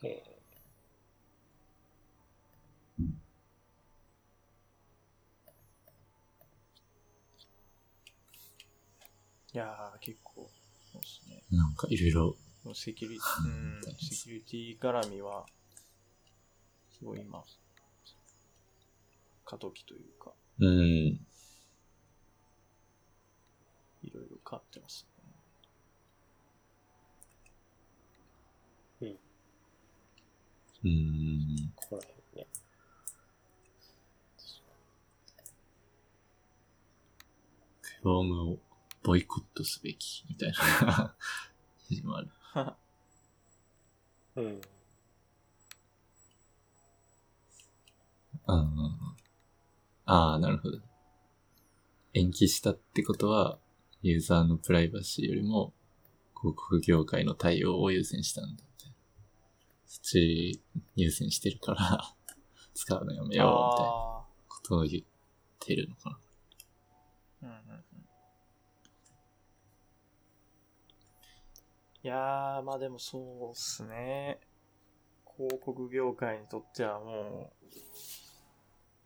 えーいやー、結構、そうですね。なんかいろいろ、セキュリティ、うん、セキュリティ絡みは、すごい今、過渡期というか、うん。いろいろ変わってますね。うん。ここら辺ね。クロームをボイコットすべき、みたいな記事もある。うん。うんうんうん。ああ、なるほど。延期したってことは、ユーザーのプライバシーよりも、広告業界の対応を優先したんだって。そっち優先してるから、使うのやめようみたいなあことを言ってるのかな。あ。うんうんうん。いやー、まあでもそうっすね。広告業界にとってはも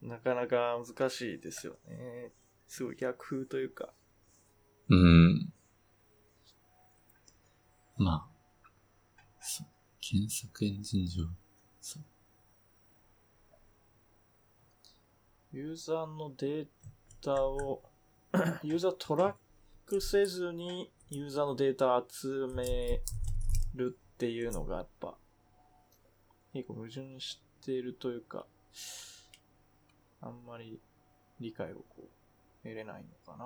う、なかなか難しいですよね。すごい逆風というか。うん。まあ、そう。検索エンジン上。そう。ユーザーのデータを、ユーザートラックせずにユーザーのデータを集めるっていうのがやっぱ、結構矛盾しているというか、あんまり理解をこう、得れないのかな。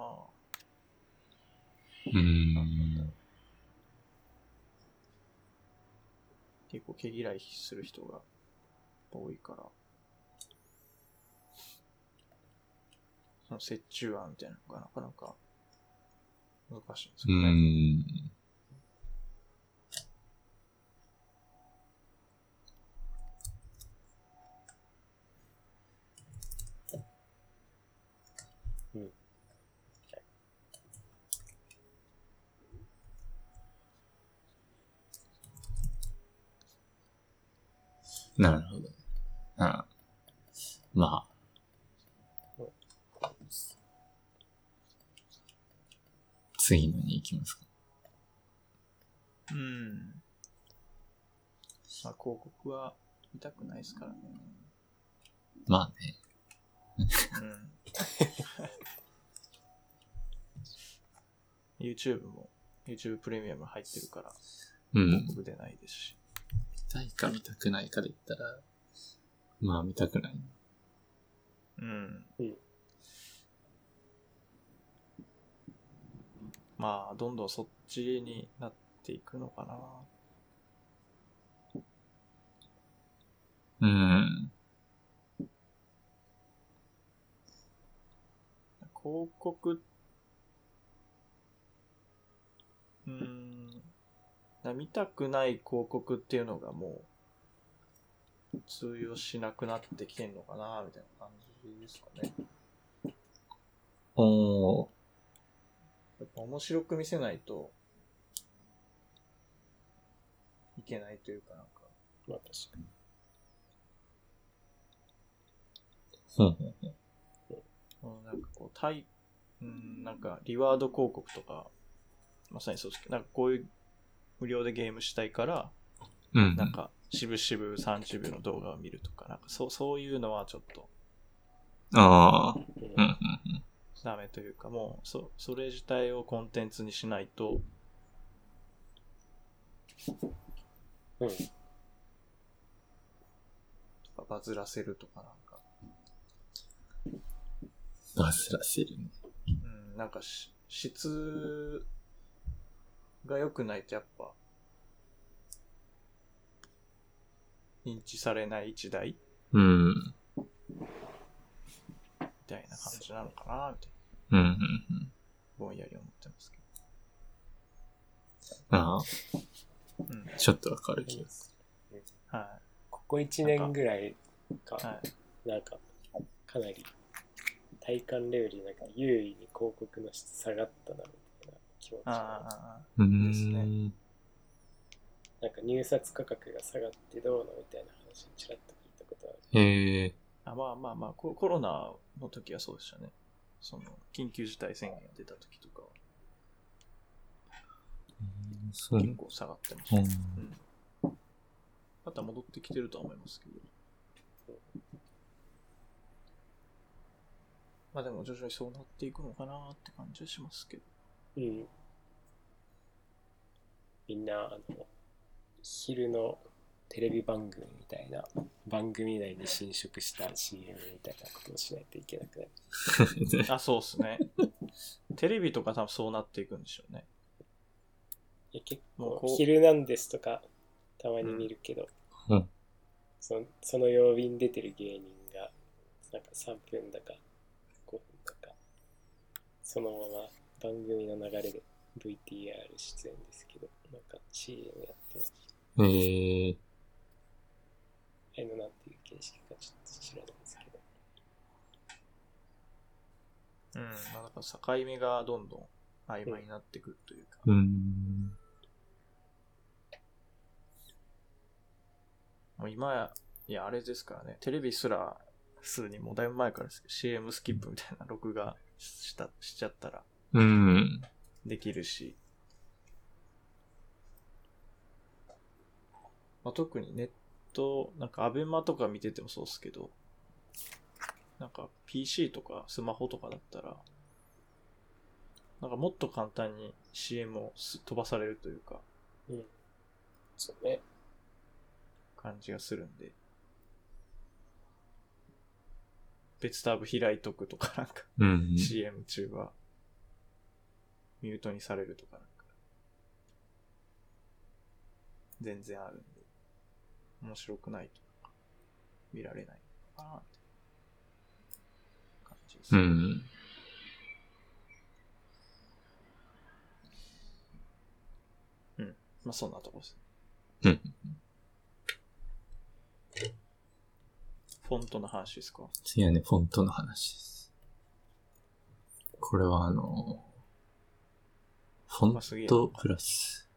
うーん。結構毛嫌いする人が多いから、その折衷案みたいなのがなかなか難しいんですうーよね。ん。うん。なるほど。あまあ。次のに行きますか。うん。まあ、広告は見たくないですからね。まあね。うん。YouTube も、YouTube プレミアム入ってるから、うん。広告出ないですし。見たいか見たくないかで言ったら、まあ見たくない。うん。うんまあ、どんどんそっちになっていくのかな。うん。広告、うーん、な見たくない広告っていうのがもう通用しなくなってきてんのかな、みたいな感じですかね。おー。やっぱ面白く見せないといけないというかなんか、まあ確かに。うんなんかこう、対、うん、なんかリワード広告とか、まさにそうですけど、なんかこういう無料でゲームしたいから、うん。なんか、しぶしぶ30秒の動画を見るとか、なんかそう、そういうのはちょっとああ。うんうんうんうん。ダメというか、もう、そ、それ自体をコンテンツにしないと、うん。バズらせるとかなんか、バズらせるね。うん、なんかし、質が良くないとやっぱ、認知されない時代うん。みたいな感じなのかな、みたいうんうんうん。な、ぼんやり思ってますけああ。ど。うん。ちょっとわかる気がすはここ1年ぐらいか、い。はい。なんか、かなり体感レベルでなんか優位に広告の質下がったなみたいな気持ちがある。うーですん。なんか入札価格が下がってどうのみたいな話をちらっと聞いたことある。へえ。あ、あまあまあまあコ、コロナの時はそうでしたね。その、緊急事態宣言が出た時とかは。結構下がってました。うんうん。また戻ってきてるとは思いますけど。まあでも徐々にそうなっていくのかなって感じはしますけど。うん。みんな、あの、昼のテレビ番組みたいな番組内に侵食した CM みたいなことをしないといけなくなる。あ、そうっすね。テレビとか多分そうなっていくんでしょうね。いや結構昼なんですとかたまに見るけど、うんそのその曜日に出てる芸人がなんか3分だかそのまま番組の流れで VTR 出演ですけど、なんか CM やってました。えー、あれのなんていう形式かちょっと知らないんですけど。うん。まあ、だから境目がどんどん曖昧になってくるというか。うーん。もう今や、いや、あれですからね。テレビすら、すでにもうだいぶ前からですけど CM スキップみたいな録画した、しちゃったらうん。できるし。まあ、特にネット、なんかアベマとか見ててもそうですけど、なんか PC とかスマホとかだったら、なんかもっと簡単に CM をす飛ばされるというか、うん。そうね。感じがするんで。別タブ開いとくとかなんか、うん。CM 中は、ミュートにされるとかなんか、全然あるんで、面白くないと見られないのかなって感じです。うん。まあそんなとこです。うん。フォントの話ですか？次はね、フォントの話です。これはあの、フォントプラス。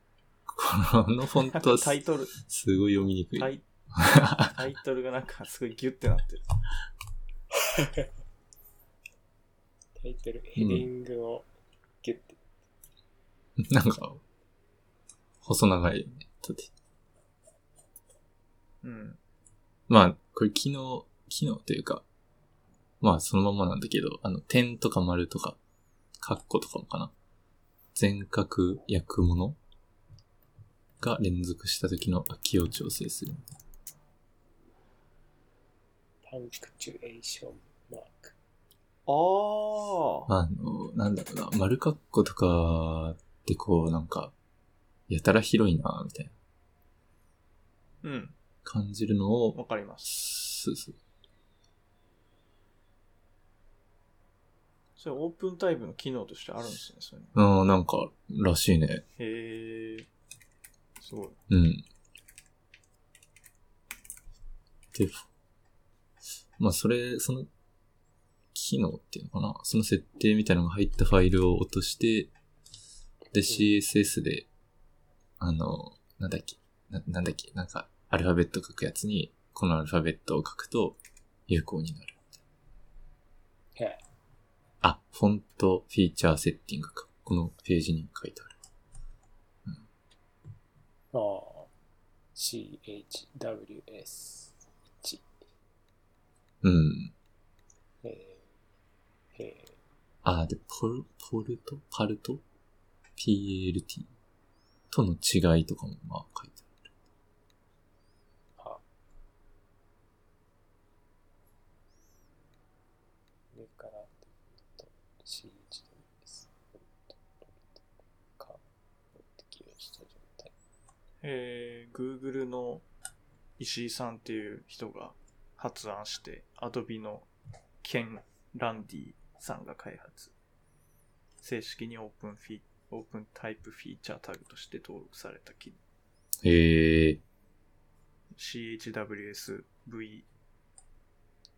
このフォントはすタイトル、すごい読みにくい。タイ タイトルがなんかすごいギュッてなってる。タイトル、ヘディングをギュッて。なんか、細長いよね。うん。まあ、これ機能、機能というか、まあそのままなんだけど、あの、点とか丸とか、カッコとかもかな。全角訳物が連続した時の空きを調整する。パンクチュエーションマーク。ああ。あの、なんだろうな、丸カッコとかってこう、なんか、やたら広いな、みたいなうん。感じるのを、わかります。そうそう。それオープンタイプの機能としてあるんですね、そういうの。うん、なんか、らしいね。へえ。すごい。うん。で、まあ、それ、その、機能っていうのかな？その設定みたいなのが入ったファイルを落として、で、CSS で、あの、なんだっけ、ななんだっけ、なんか、アルファベット書くやつに、このアルファベットを書くと、有効になる。へえ。あ、フォントフィーチャーセッティングか。このページに書いてある。ああ。CHWS。うん。えー、えあ、で、ポル、ポルト？パルト ?PLT との違いとかもまあ書いてー、あ。上から、CHWS。か、適用した状態。えー、Google の石井さんっていう人が発案して、Adobe のケン・ランディさんが開発。正式にオープンフィ、オープンタイプフィーチャータグとして登録された機能。へえ。CHWSV、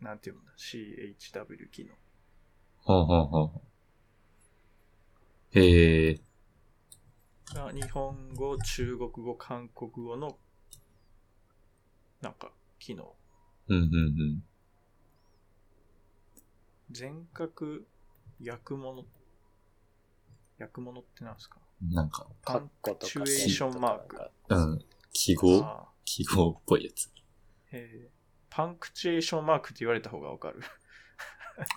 なんていうんだ、CHW 機能。はあ、はあはあ、へえ。が日本語、中国語、韓国語の、なんか、機能。うん、うん、全角、訳物。訳物ってなんですか？うん。なんか、カッコとかパンクチュエーションマークうなん。記号？あ記号っぽいやつ。えーパンクチュエーションマークって言われた方がわかる。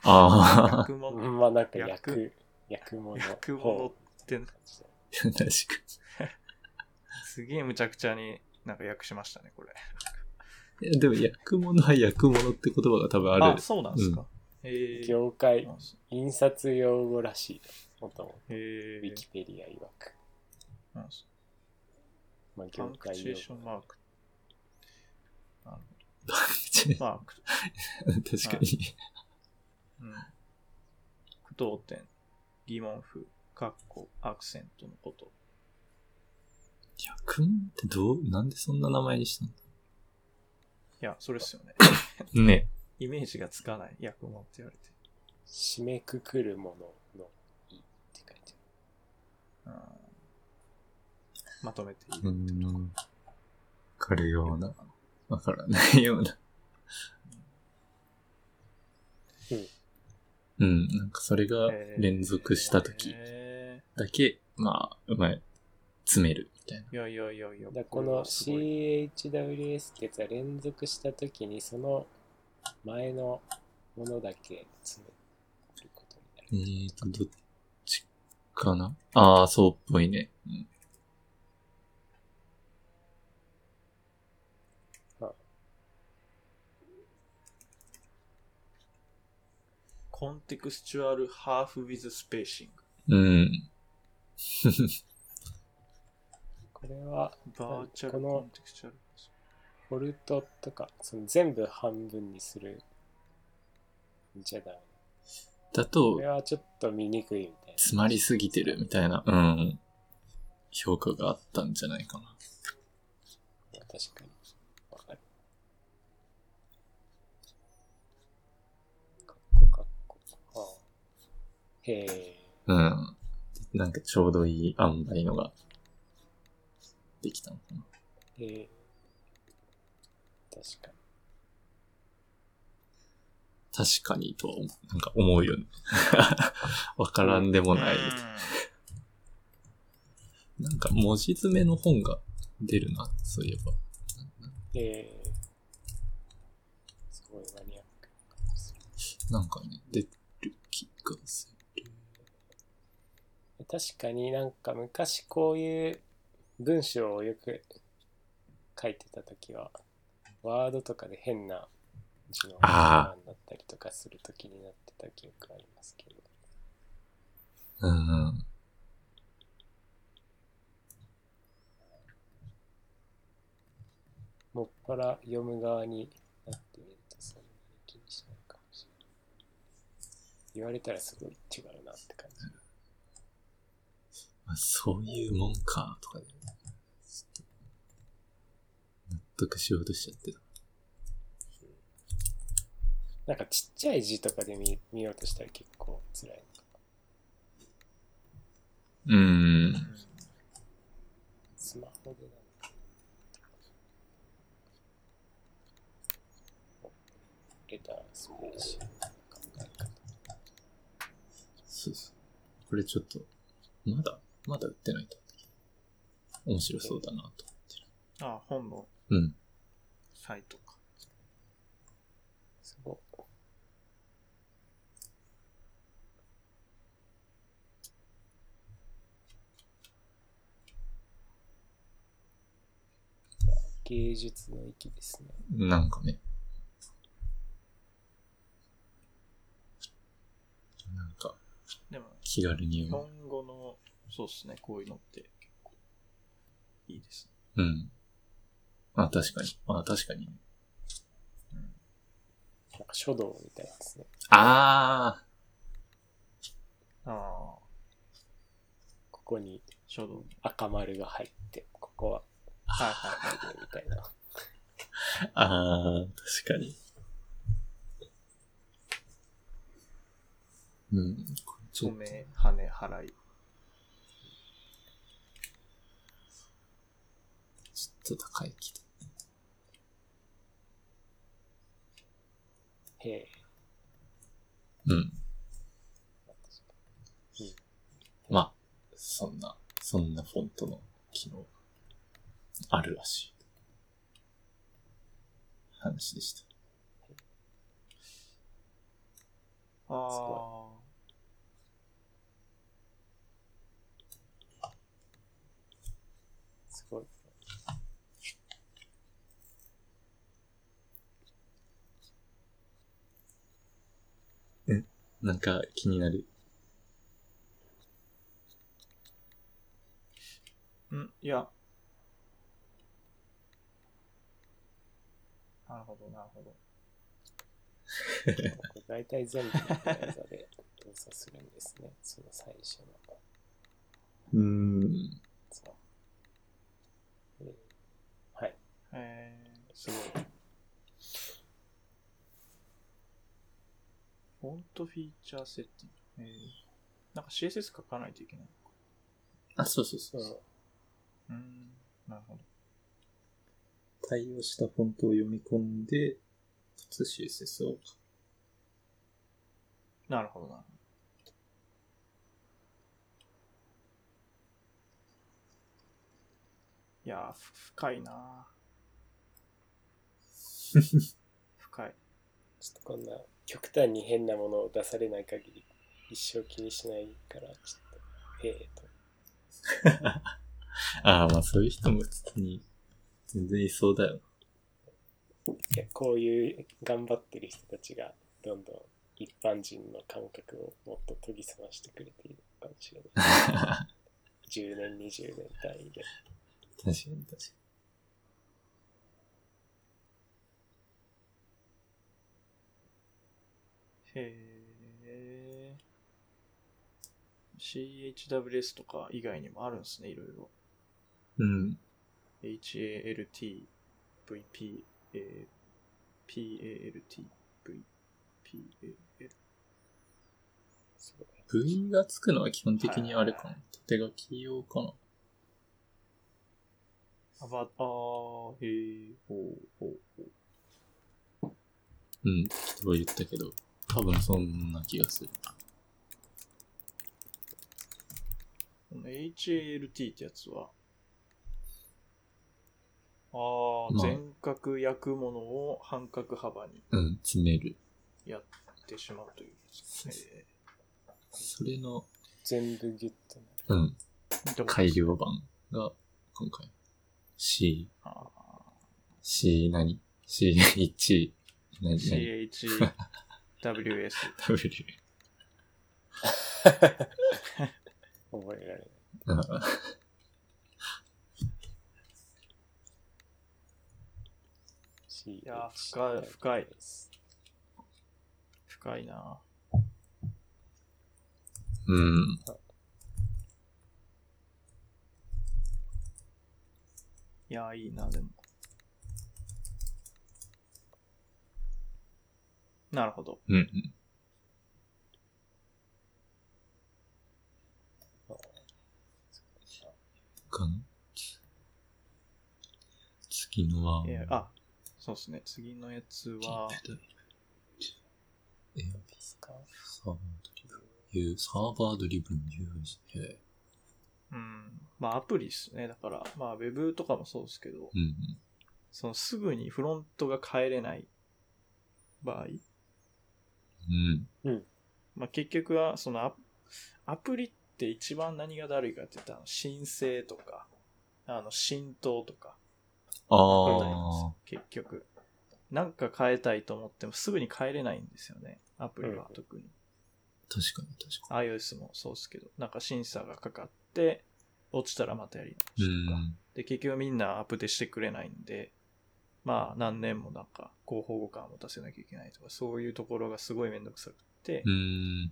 ああ。訳物。まあなんか訳役、役物。訳物って、確かすげえむちゃくちゃになんか訳しましたね、これ。に。いやでも、訳物は訳物って言葉が多分ある。あ、そうなんですか。えー、業界印刷用語らしい。もともえーウィキペディア曰く。なんすまあパ業界用ンクチュエーションマーク。なるほ確ど。マーク。かに。うん。句読点。疑問符、カッコ、アクセントのこと。百問ってどう、なんでそんな名前にしたんだいや、それっすよね。ね。イメージがつかない訳問って言われて。締めくくるもののいって書いてうんまとめている。うん。わかるような、わからないような。うん。なんかそれが連続した時えだけ、まあ、うまい、詰めるみたいな。ーいやいやいやいや。これの CHWS ってやつは連続したときにその前のものだけ詰めることになる。えーと、どっちかな？ああ、そうっぽいね。うん。コンテクスチュアルハーフウィズスペーシンうん。これはグ。バーチャルこのコンテクスチュアル。フォルトとかその全部半分にするんじゃダメ。だことれ、はちょっと見にくいみたいな。詰まりすぎてるみたいな、うん。評価があったんじゃないかな。確かに。わかる。かっこかっこ。ああへえ。うん。なんかちょうどいい塩梅のができたのかな。へえ。確かに。確かにとは、なんか思うよね。わからんでもない。なんか文字詰めの本が出るな、そういえば。へえ。すごいマニアックな感じする。なんかね、出る気がする。確かになんか昔こういう文章をよく書いてた時はワードとかで変な字のあーになったりとかする時になってた記憶ありますけど。うんうん。もっぱら読む側になってみるとそんなに気にしないかもしれない。言われたらすごい違うなって感じ。まあ、そういうもんか、とかで、納得しようとしちゃってた。なんかちっちゃい字とかで見見ようとしたら結構辛いうーん。スマホでなレタースペーションの考え方そうそう。これちょっと、まだ、まだ売ってないと面白そうだなと思ってあ、本の？る。うん。サイトか。すごい芸術の域ですね。なんかね。なんか、でも、気軽に日読む。本語の、そうっすね、こういうのって結構いいですね。うん。あ、確かに。あ、確かに。なんか書道みたいですね。あああ、ここに書道。赤丸が入って、ここははいはい。丸みたいな。ー。あー、確かに。うん。これちょっと、止め、跳ね、払い。ちょっと高いけど。へえ。うん。まあ、そんな、そんなフォントの機能、あるらしい。話でした。あすごい。なんか気になる。あ。んいや。なるほど、なるほど。大体全部のブラウザで動作するんですね。その最初の。うーん。そううんはい。えー、すごい。フォントフィーチャーセッティング。えー、なんか CSS 書かないといけないのか。あ、そうそうそう。そうん、なるほど。対応したフォントを読み込んで、かつ CSS を。なるほどな。いや深いな 深い。ちょっとこんな極端に変なものを出されない限り一生気にしないから、ちょっと、へえと。ああ、まあそういう人も普通に全然いそうだよ。いやこういう頑張ってる人たちがどんどん一般人の感覚をもっと研ぎ澄ましてくれているのかもしれない。10年、20年単位で。確かに確かへえ。CHWS とか以外にもあるんですね、いろいろ。に。うん。HALT、VP、えー PALT、V、PAL。すごい V がつくのは基本的にあれかな。縦書き用かな。あば、あー、へえ、ほう、ほう、ほう。うん。人は言ったけど、多分そんな気がする。この HALT ってやつは、あー、まあ全角焼くものを半角幅にうん、詰める。やってしまうというやつですね。それの、全部ギュッとなる。うん、見たことない改良版が今回。C、あ C 何 ?C1、何？ー何？CHWS。W。覚えられないいや深い深い深いなうん。いや、いいな、でも。なるほど。うんうん。かな？次のは、えーあ、そうですね。次のやつは、エアビですか Server Driven。いう Server Driven UIs。へうん。まあ、アプリですね。だから、まあ、ウェブとかもそうですけど、うんうん。そのすぐにフロントが変えれない場合、うん。まあ、結局は、そのアアプリって一番何がだるいかって言ったら、申請とか、あの、浸透とか、ああ。結局。なんか変えたいと思ってもすぐに変えれないんですよね。アプリはうん特に。確かに確か iOS もそうですけど、なんか審査がかかって、落ちたらまたやりに。直しとか。うん。で、結局みんなアップデしてくれないんで、まあ何年もなんか、広報互換を持たせなきゃいけないとか、そういうところがすごいめんどくさくて、うん。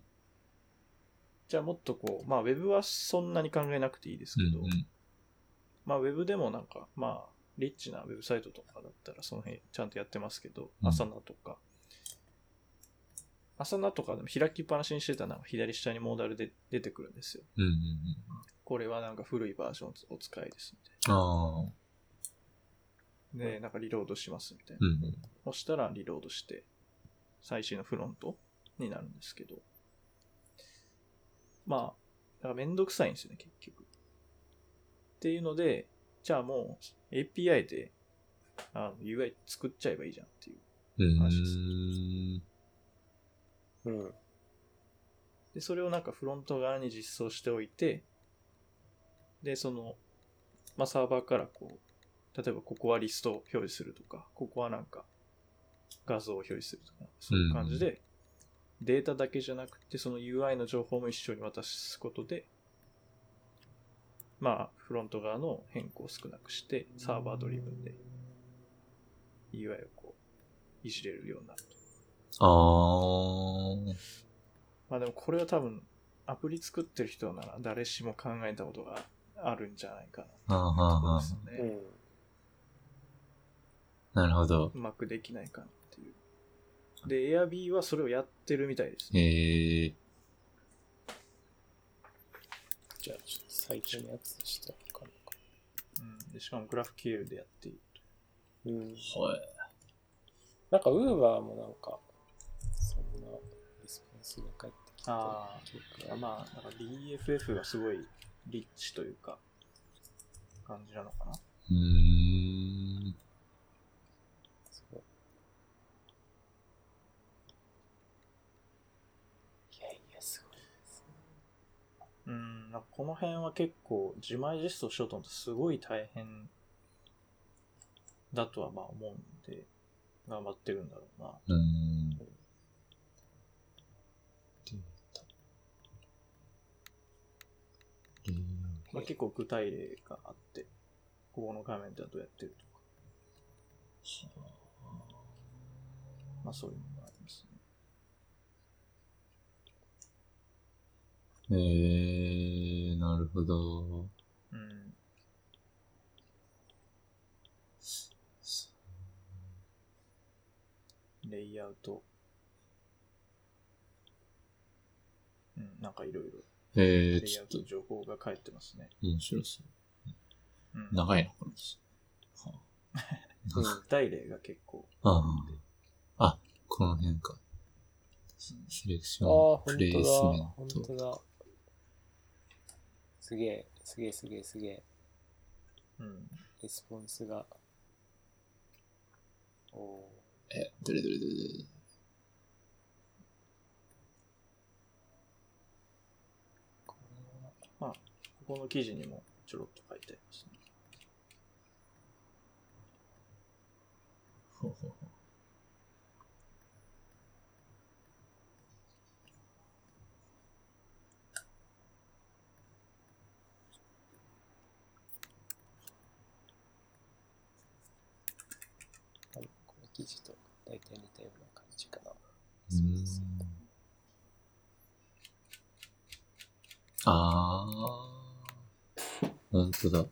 じゃあもっとこう、まあウェブはそんなに考えなくていいですけど、うんうん。まあウェブでもなんか、まあ、リッチなウェブサイトとかだったらその辺ちゃんとやってますけど、うんアサナとか、アサナとかでも開きっぱなしにしてたら左下にモーダルで出てくるんですよ。うんうんうん。これはなんか古いバージョンをお使いですみたい。な。で、なんかリロードしますみたいな。うんうん。押したらリロードして、最新のフロントになるんですけど、まあ、だからめんどくさいんですよね、結局。っていうので、じゃあもう API であの UI 作っちゃえばいいじゃんっていう。うーマジん。うん。で、それをなんかフロント側に実装しておいて、で、その、まあ、サーバーからこう、例えばここはリストを表示するとか、ここはなんか画像を表示するとか、そういう感じで、データだけじゃなくて、その UI の情報も一緒に渡すことで、まあ、フロント側の変更を少なくして、サーバードリブンで UI をこう、いじれるようになると。あー。まあでもこれは多分、アプリ作ってる人なら誰しも考えたことがあるんじゃないかな。はあはあはあですね。うん。なるほどう。まくできないかなっていう。で、Airb はそれをやってるみたいですね。えー。じゃあ、ちょっとサイトにアクセスしておかなか。うん、でしかも GraphQL でやっている。うん。はい。なんか、ウーバーもなんか、そんなレスポンスが返ってきてあ記憶がまあ、なんか BFF がすごいリッチというか、感じなのかな。うーん。そういやいや、すごいですね。うん、なんかこの辺は結構自前実装しようと思ってすごい大変だとはまあ思うんで、頑張ってるんだろうな。うん。まあ、結構具体例があって、ここの画面ではどうやってるとか、まあそういうがありますね。ト。えー、なるほど。うん。レイアウト。うん、なんかいろいろえー、レイちょっとアウト情報が返ってますね。面白そう。うん。長いな、この記事。は うん具体例が結構。あ、ああ。あ、この辺か。セレクシああ、ョン、本プレイスメ。ン本ト。すげえ、すげえすげえすげえ。うん。レスポンスが。おおえ、どれどれどれどれ？まあ、ここの記事にもちょろっと書いてありますね。ほうほうほうあのこの記事と大体似たような感じかな。うーんあー。ほんとだ。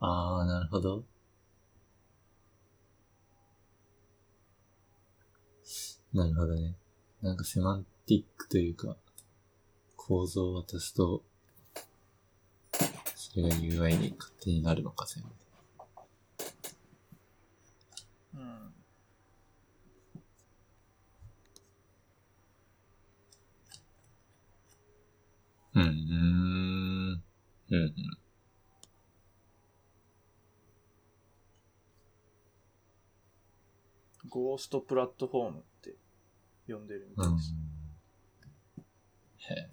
あー、なるほど。なるほどね。なんかセマンティックというか、構造を渡すと、それが UI に勝手になるのか、全部。うん。うん、うん。うん、ゴーストプラットフォームって呼ん。でるみたいです。へえ。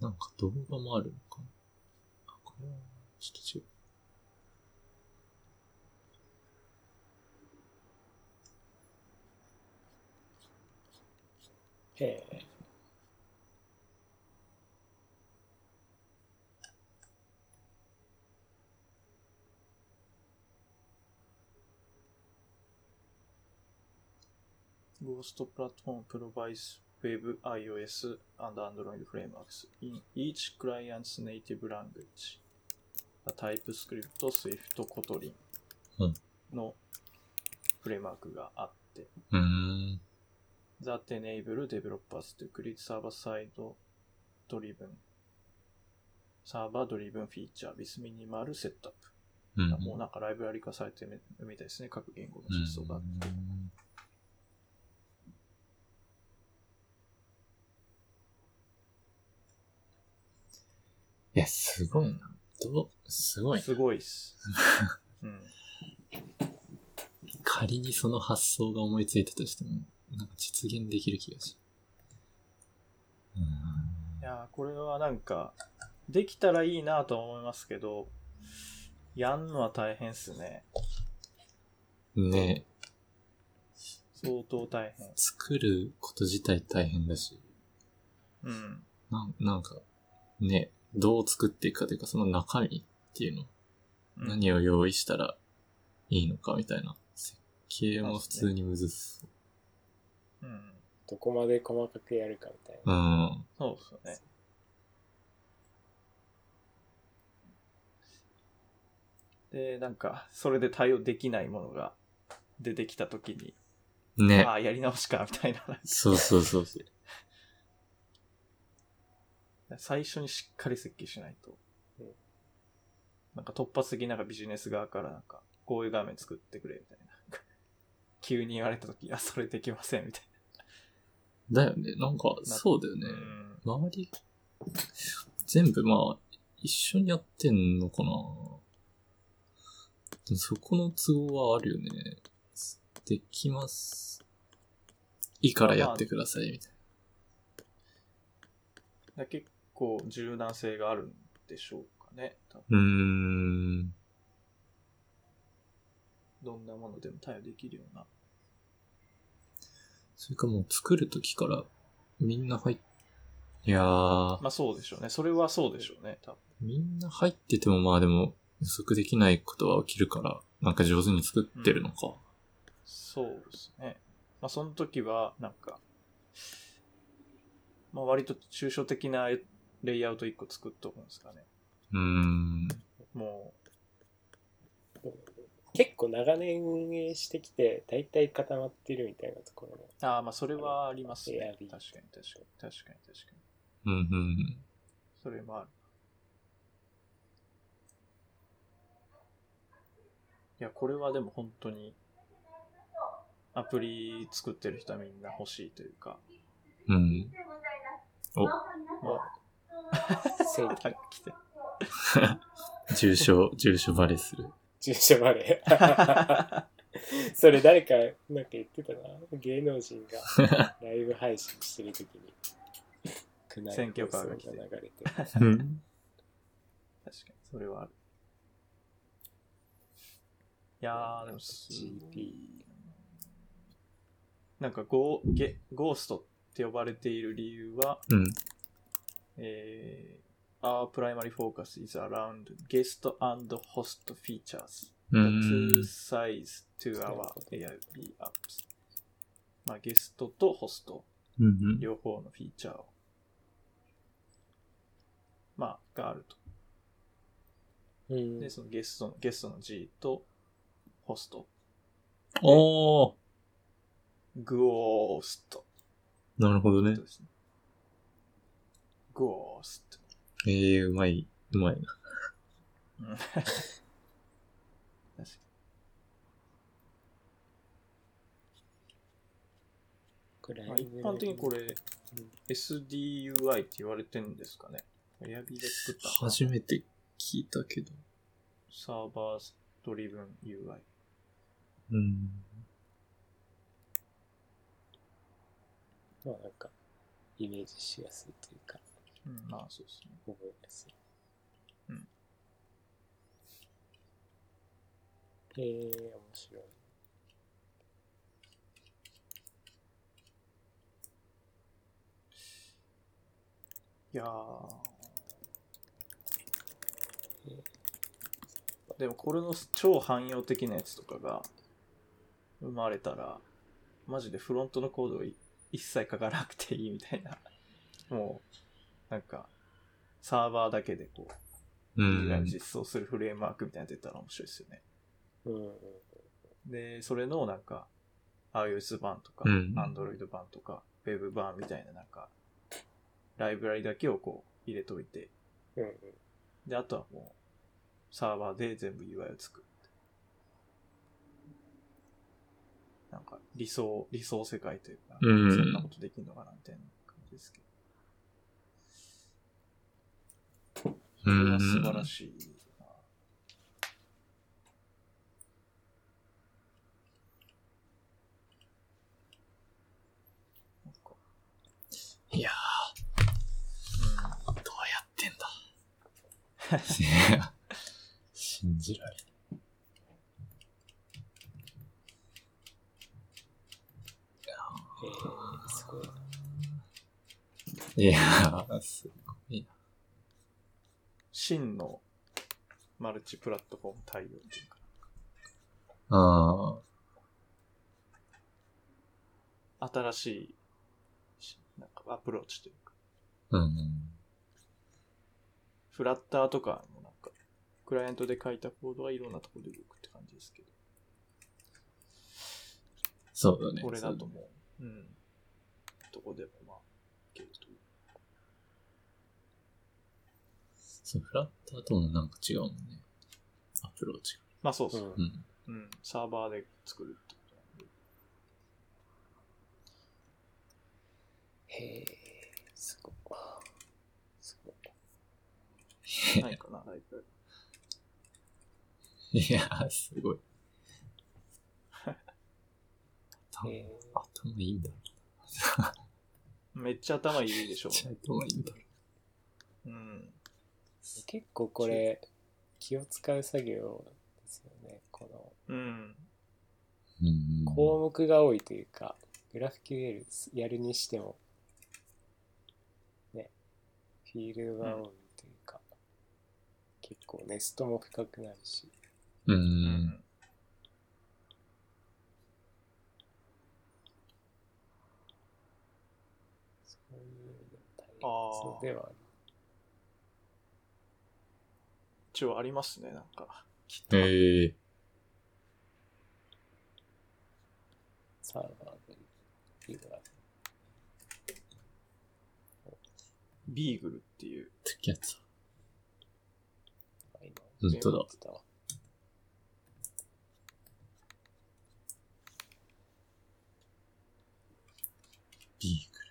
なん。か動画もあるのかな、ちょっと違う。へえ。ゴーストプラットフォーム provides Web, iOS, and Android frameworks in each client's native language. TypeScript, Swift, Kotlin うんのフレームワークがあって、うーん。that enable developers to create server-side driven server driven feature with minimal setup. うん。もうなんかライブラリ化されてるみたいですね。各言語の実装があって。うんいや、すごいな。どう、すごいな。すごいっす。うん。仮にその発想が思いついたとしても、なんか実現できる気がしうーんいやーこれはなんか、できたらいいなとは思いますけど、やんのは大変っすね。ね相当大変。作ること自体大変だし、うん。なんなんか、ねどう作っていくかというか、その中身っていうの。うん何を用意したらいいのかみたいな。設計も普通にむずそうん。どこまで細かくやるかみたいう。うな。ん。そうですよね。で、なんか、それで対応できないものが出てきたときに、ねあ。あ、やり直しか、みたいな。そうそうそうそう。最初にしっかり設計しないとうん。なんか突発的になんかビジネス側からなんか、こういう画面作ってくれ、みたいな。急に言われたとき、あ、それできません、みたいだよね。なんか、な。そうだよね。うん周り、全部まあ、一緒にやってんのかなでもそこの都合はあるよね。できます。いいからやってください、みたいだ結構柔軟性があるんでしょうかね。多分な。うーん。どんなものでも対応できるような。それかもう作るときからみんな入っ、いやー、まあそうでしょうね。それはそうでしょうね。多分みんな入っててもまあでも予測できないことは起きるから、なんか上手に作ってるのか。そうですね。まあその時は、なんか、まあ割と抽象的なレイアウト1個作っとくんですかね。うーん。も結構長年運営してきて、大体固まってるみたいなところも。う、ああ、まあそれはありますね。確かに確かに。確かに確かに。うんうん。それもある。いや、これはでも本当に、アプリ作ってる人はみんな欲しいというか、うん。お、ま 正て。重症、重症バレする。住所まで。それ誰かなんか言ってたな。芸能人がライブ配信してるときに、選挙カーが来て流れて。うん。確かに、それはある。いやー、でもすごい GP なんかゴーゲ、ゴーストって呼ばれている理由は、うん。えー Our primary focus is around guest and host features う the ん two。sides to our AIP apps. まあ、ゲストとホスト。両方のフィーチャーを、まあ、があると。うんで、そのゲストの、ゲストの G とホスト、おー。グオーストなるほどねと。ですね。グオースト。ええー、うまい、うまいな。うん確かこれに。まあ、一般的にこれ、SDUI って言われてるんですかね。エアビーで作った初めて聞いたけど。サーバードリブン UI。うん。まあなんか、イメージしやすいというか、うん、まあそうですね。覚えやすい。うん。えー、面白い。いやーでもこれの超汎用的なやつとかが生まれたら、マジでフロントのコードをい一切書かなくていいみたいな。もう、なんか、サーバーだけでこう、うん。実装するフレームワークみたいなの出たら面白いですよね。うんうん。で、それのなんか、iOS 版とか、うん Android 版とか、Web 版みたいななんか、ライブラリだけをこう入れといて、うんうん。で、あとはもう、サーバーで全部 UI を作って。なんか、理想、理想世界というか、うんそんなことできるのかな、みたいな感じですけど。こうんれは素晴らしいいやうん。ー、どうやってんだ？い や信じられん。えー、すごいな。いやー。真のマルチプラットフォーム対応っていうか、ああ、新しいし、なんかアプローチというか、うんうん。フラッターとかもなんか、クライアントで書いたコードはいろんなところで動くって感じですけど、そうだね。これだともう、うん、どこでもまあ、いけるという。そう、フラッターともなんか違うもんね。アプローチまあそうそうう。んが。うん。うん、サーバーで作るってことなんで。へえ、すごい。すごい。ないかな、ライブいやー、すごい。頭頭いいんだ。めっちゃ頭いいでしょめっ。ちゃ頭いいんだ。うん。結構これ、気を使う作業ですよね。このうん。うん。項目が多いというか、グラフ QL やるにしても、ね、フィールドが多いというか、結構ネストも深くなるし、う。。うんそういう意味でも大変そうではある。一応ありますね、なんか。きっと。ええサーバーでフィールドがビーグルっていう。ってやつ本当だビーグル。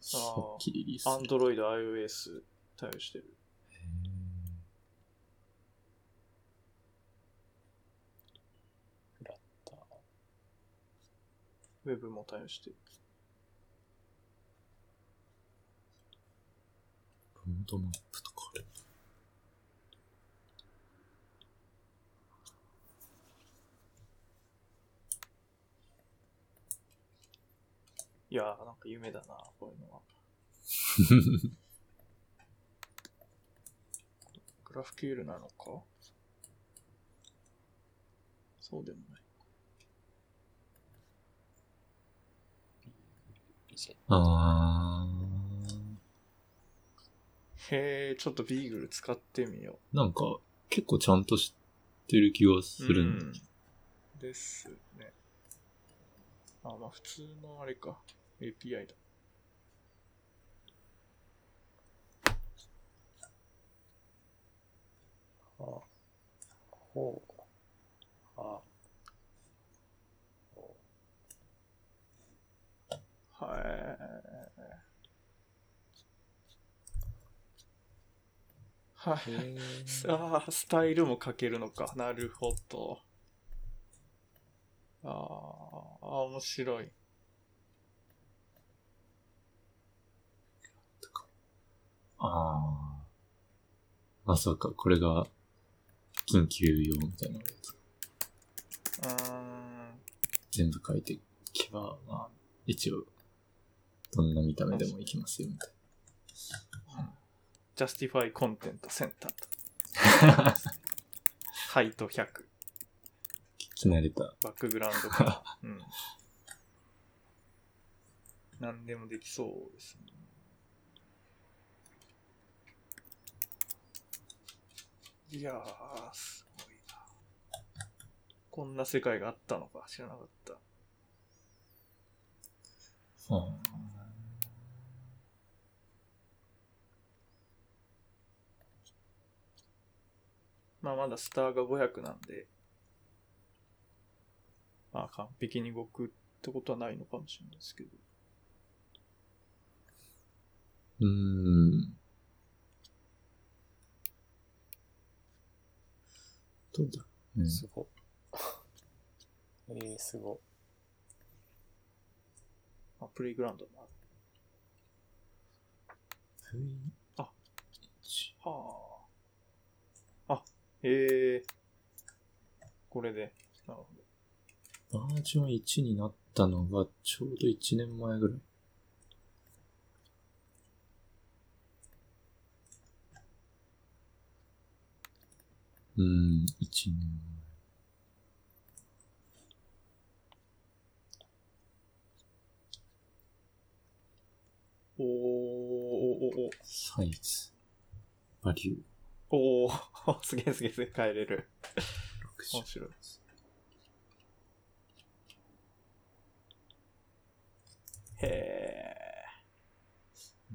さっきリリースする。Android、iOS 対応してる。へフラッター。ウェブも対応してる。ーロードマップとかある。いやー、なんか夢だな、こういうのは。グラフ QL なのか？そうでもない。ビジェあへえ、ちょっとビーグル使ってみよー。なんか、結構ちゃんと知ってる気がすう。るんだうんですね。あ、まあ普通のあれか。API だ。あほう。あほはい。はい。ああ、スタイルも書けるのか。なるほど。あーあー、面白い。ああ。まさか、これが、緊急用みたいなやつ。うーん。全部書いていけば、まあ、一応、どんな見た目でもいきますよ、みたい Justify Content Center と。な。ハイト100。聞き慣れた。バックグラウンドから。うん。何でもできそうですね。いやー、すごいな。こんな世界があったのか知らなかった。はまあまだスターが500なんで、まあ完璧に動くってことはないのかもしれないですけど。うーん。どうだろうね。すご。えー、すご。まあ、プレイグラウンドもある。あはあ。あ、へえ。これで。なるほど。バージョン1になったのがちょうど1年前ぐらい。うーん、一年おー、おーおー size、value、おー、おー、すげえすげえすげえ、変えれる。60面白い。へえ。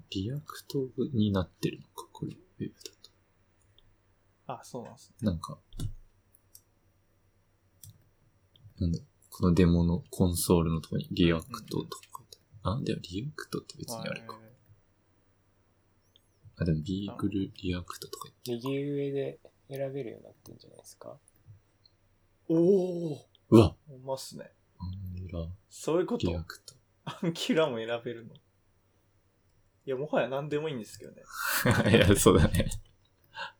React になってるのか、これ、ウェブだと。あ、そうなんですね。なんか、なんだ、このデモのコンソールのとこに React とか書いてあでも React って別にあれか。あ、でも Beagle React とか言って。右上で選べるようになってんじゃないですか？おおうわほんまっすね。アングラそういうこと？ React。Angular も選べるの？いや、もはや何でもいいんですけどね。いや、そうだね。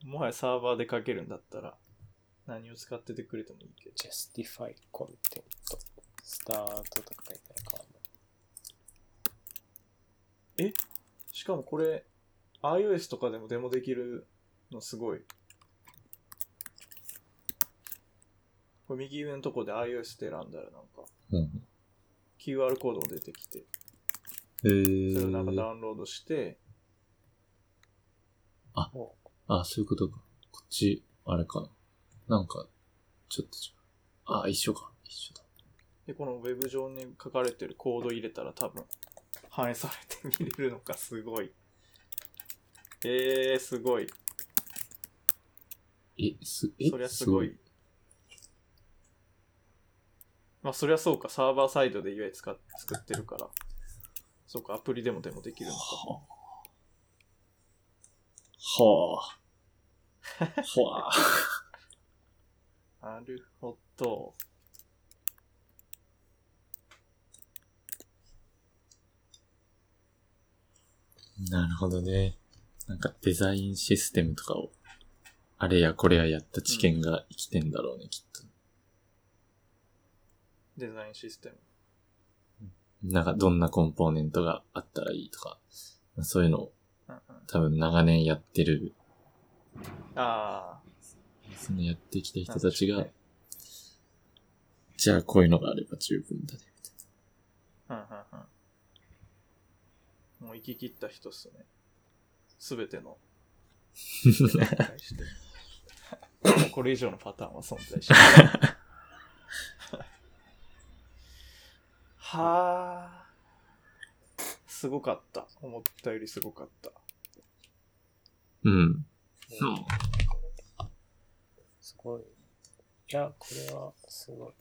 もはやサーバーで書けるんだったら、何を使っててくれてもいいけど。justify content スタートとか書いたら変わんない。しかもこれ、iOS とかでもデモできるのすごい。これ右上のとこで iOS って選んだらなんか、うん。QR コードも出てきて、えそれをなんかダー、ウンロードして、もあ、そういうことか。こっち、あれかな。なんか、ちょっと違う。あ、一緒か。一緒だ。で、このウェブ上に書かれてるコード入れたら多分、反映されて見れるのかすごい。えー、すごい。え、す、え、そりゃすごい。。まあ、そりゃそうか。サーバーサイドで UI 使っ作ってるから。そうか、アプリでもでもできるのか。はあ。はあ。はあ。なるほど。なるほどね。なんかデザインシステムとかを、あれやこれややった知見が生きてんだろうね、きっと。デザインシステム。なんかどんなコンポーネントがあったらいいとか、そういうのを多分長年やってる、あそのやってきたあ。人たちが、じゃあこういうのがあれば十分だね。しょうねうんうんうん。もう行き切った人っすね。すべての。これ以上のパターンは存在しない。はあ。すごかった。思ったよりすごかった。うん。すごい。いや、これはすごい。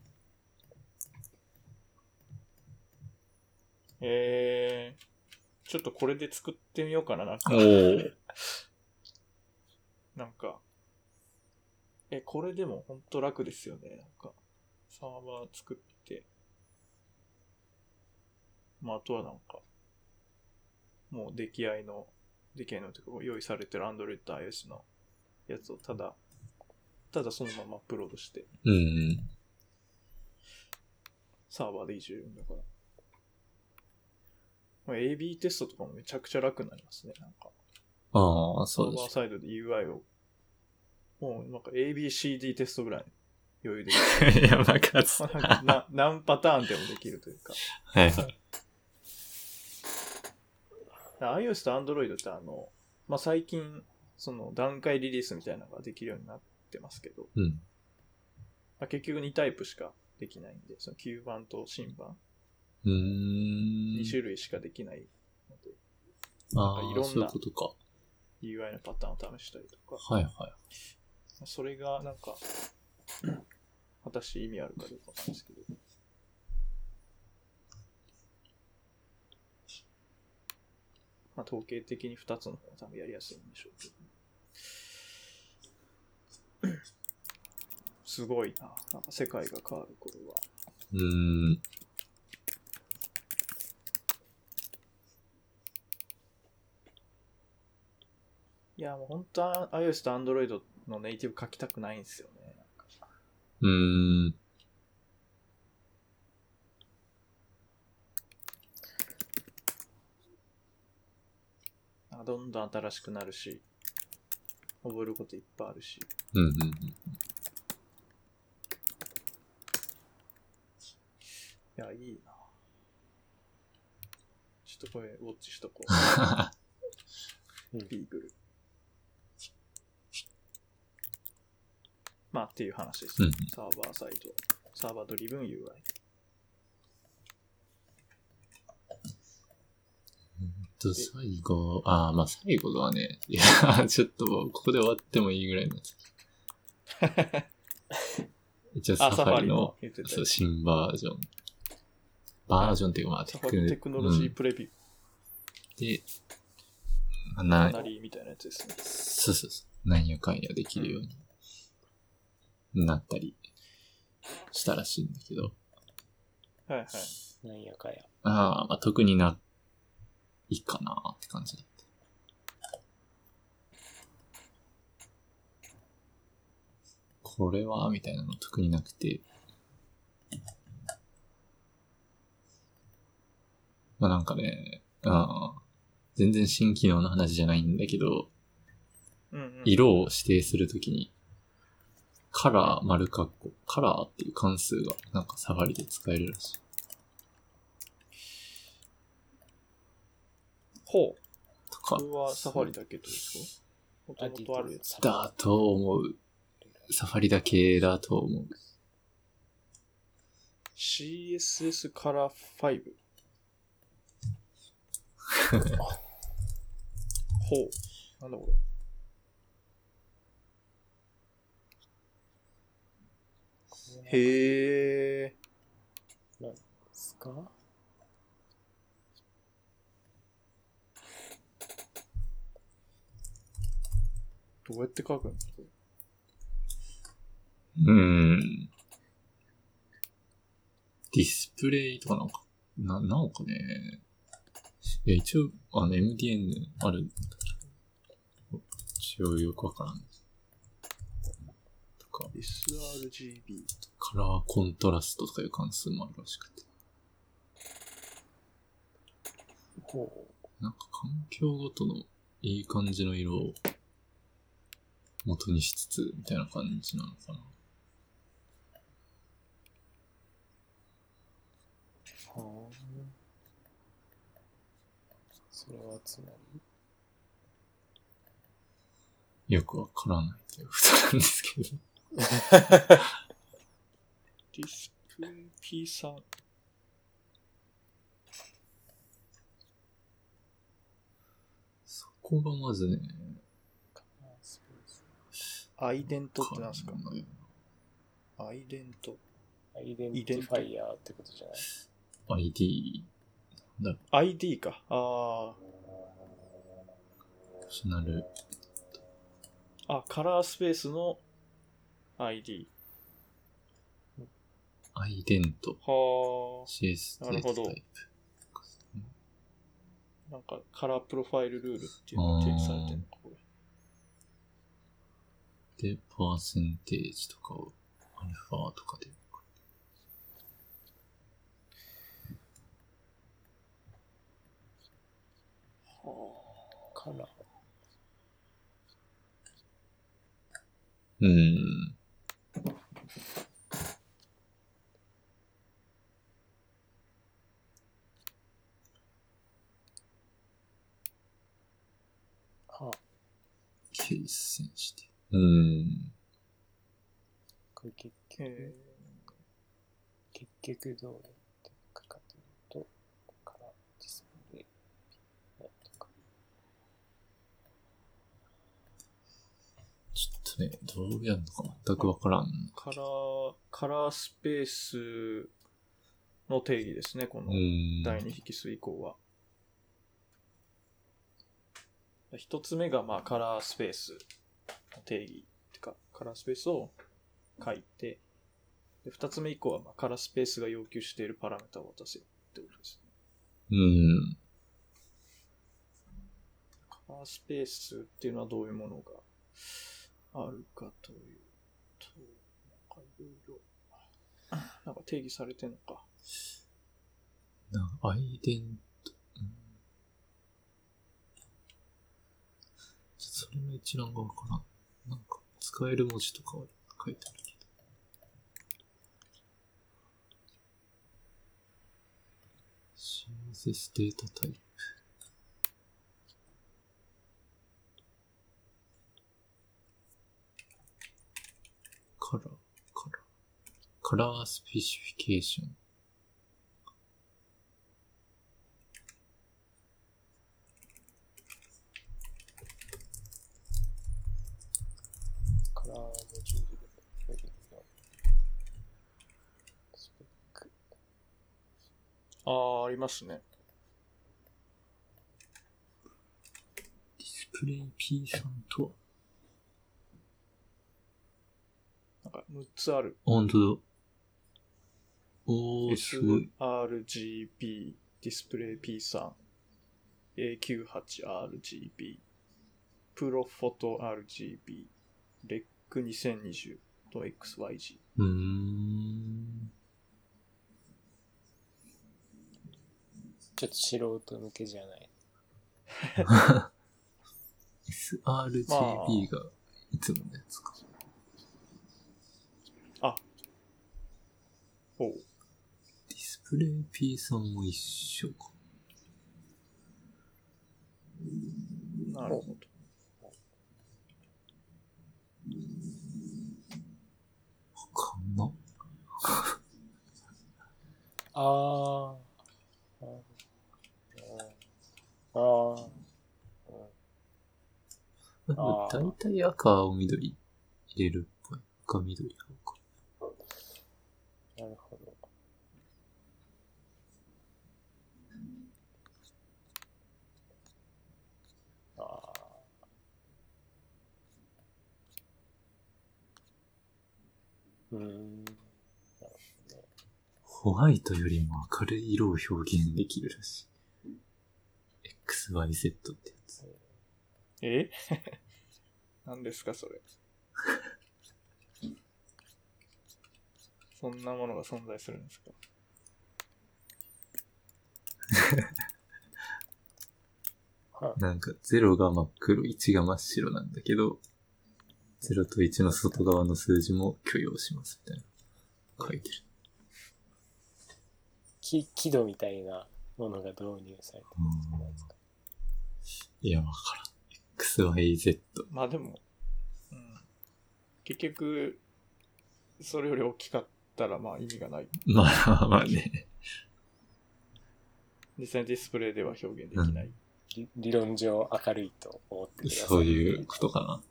えー、ちょっとこれで作ってみようかな、なんか。なんか、え、これでもほんと楽ですよね。なんか、サーバー作って、まあ、あとはなんか、もう出来合いの、出来合いのというか、用意されてる Android iOS のやつをただ、ただそのままアップロードして、うんうん。サーバーでいじるんだから。まあ、AB テストとかもめちゃくちゃ楽になりますね、なんか。ああ、サそうです。ーバーサイドで UI を、もうなんか ABCD テストぐらい余裕でできやばかっる。な何パターンでもできるというか。はいはい。iOS と Android ってあの、まあ、最近、その段階リリースみたいなのができるようになってますけど、うん。まあ、結局2タイプしかできないんで、その旧版と新版、うーん。2種類しかできないので、ああ、いろんなそういうことか。UI のパターンを試したりとか、はいはい。それがなんか、果たして意味あるかどうかないですけど、まあ、統計的に2つの方が多分やりやすいんでしょうけど。すごいな。なんか世界が変わる、これは。うーん。いや、もう本当は iOS と Android のネイティブ書きたくないんですよね。うんん。どんどん新しくなるし、覚えることいっぱいあるし。うんうんうん。いや、いいな。ちょっとこれ、ウォッチしとこう。ビーグル。まあ、っていう話です、うんサーバーサイド。サーバードリブン UI。と、最後、ああ、まあ最後はね、いや、ちょっとここで終わってもいいぐらいのやつ。一応サファリのそう新バージョン。バージョンっていうか、まあサファリテクノロジープレビュー。で、まあなみたいなやつですね。そうそうそう。なんやかんやできるようになったりしたらしいんだけど、はいはい。なんやかや。ああ、まあ特にないかなって感じだった。これはみたいなの特になくて、まあなんかね、ああ全然新機能の話じゃないんだけど、うんうん。色を指定するときに、カラー丸括弧、カラーっていう関数がなんかサファリで使えるらしい。ほう。とかこれ、はサファリだけとですか？もともとあるやつ。だと思う。サファリだけだと思う。CSS カラー5。ほう。なんだこれ。へえ。ですか？どうやって書くんですか？うーん。ディスプレイとかなんか、な、なんかね、いや、一応、あの、MDN あるんだけど、一応よくわからん。とか、?sRGB。カラーコントラストとかいう関数もあるらしくて。ほなんか環境ごとのいい感じの色を元にしつつ、みたいな感じなのかな。う。はあ。それはつまり？よくわからないということなんですけど。ディスプレイ P3。そこがまずね、アイデントってなんですか？アイデント。アイデンティファイヤーってことじゃない？ID、だろ ID か。ああ。あ、カラースペースの ID。アイデント、は CS なるほどタイプ。あ。なんかカラープロファイルルールっていうのが提示されてるのか、これ。で、パーセンテージとかを、アルファとかで。はカラー。うーん。はあ。ケースセンシティブ。うーん。これ結局、結局どうやって書くかというと、カラーディスプレイとか。ちょっとね、どうやるのか全くわからん。カラー、カラースペースの定義ですね、こうの。第2引数以降は。一つ目が、まあ、カラースペースの定義。てか、カラースペースを書いて、で二つ目以降は、まあ、カラースペースが要求しているパラメータを渡せよってことですね。うーん。カラースペースっていうのはどういうものがあるかというと、なんかいろいろ、なんか定義されてんのか。なアイデント、うんちょそれの一覧がわからん。なんか、使える文字とかは書いてあるけど。セスデータタイプ。カラー、カラー。カラースペシフィケーション。カラーモジュールでウェブのスペック。ああ、ありますね。ディスプレイ P さんとは、なんか6つある。本当だ。おー、すごい。sRGB、ディスプレイ P3、A98RGB、プロフォト RGB、レック2020と XYG。うーん。ちょっと素人向けじゃない。sRGB がいつものやつか。あおう。ディスプレイ P さんも一緒か。なるほど。わかんな。あー。あー。ああー大体赤、青、緑入れるっぽい。赤、緑、青か。なるほど。うーん。ホワイトよりも明るい色を表現できるらしい。XYZ ってやつ。え？何ですか、それ？そんなものが存在するんですか？なんか0が真っ黒、1が真っ白なんだけど、0と1の外側の数字も許容しますみたいな。書いてる。き輝度みたいなものが導入されてるんですかなんですかいや、わからん。XYZ。まあでも、うん、結局、それより大きかったらまあ意味がない。まあまあね。実際にディスプレイでは表現できない。理理論上明るいと思ってください。そういうことかな。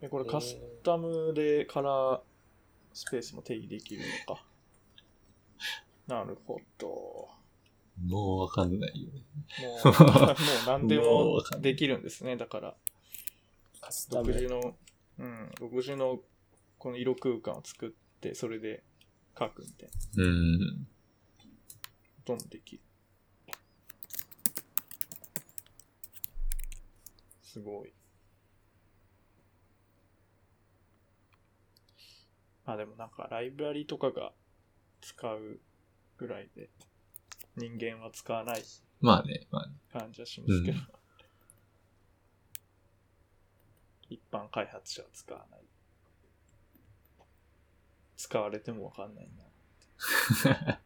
でこれカスタムでカラースペースも定義できるのか。なるほど。もうわかんないよね。もう、もう何でもできるんですね。だから、カスタム。独自の、うん、独自のこの色空間を作って、それで書くみたいな。うん。どんどんできる。すごい。まあでもなんかライブラリとかが使うぐらいで人間は使わないまあね、まあね。感じはしますけど、うん一般開発者は使わない。使われてもわかんないな。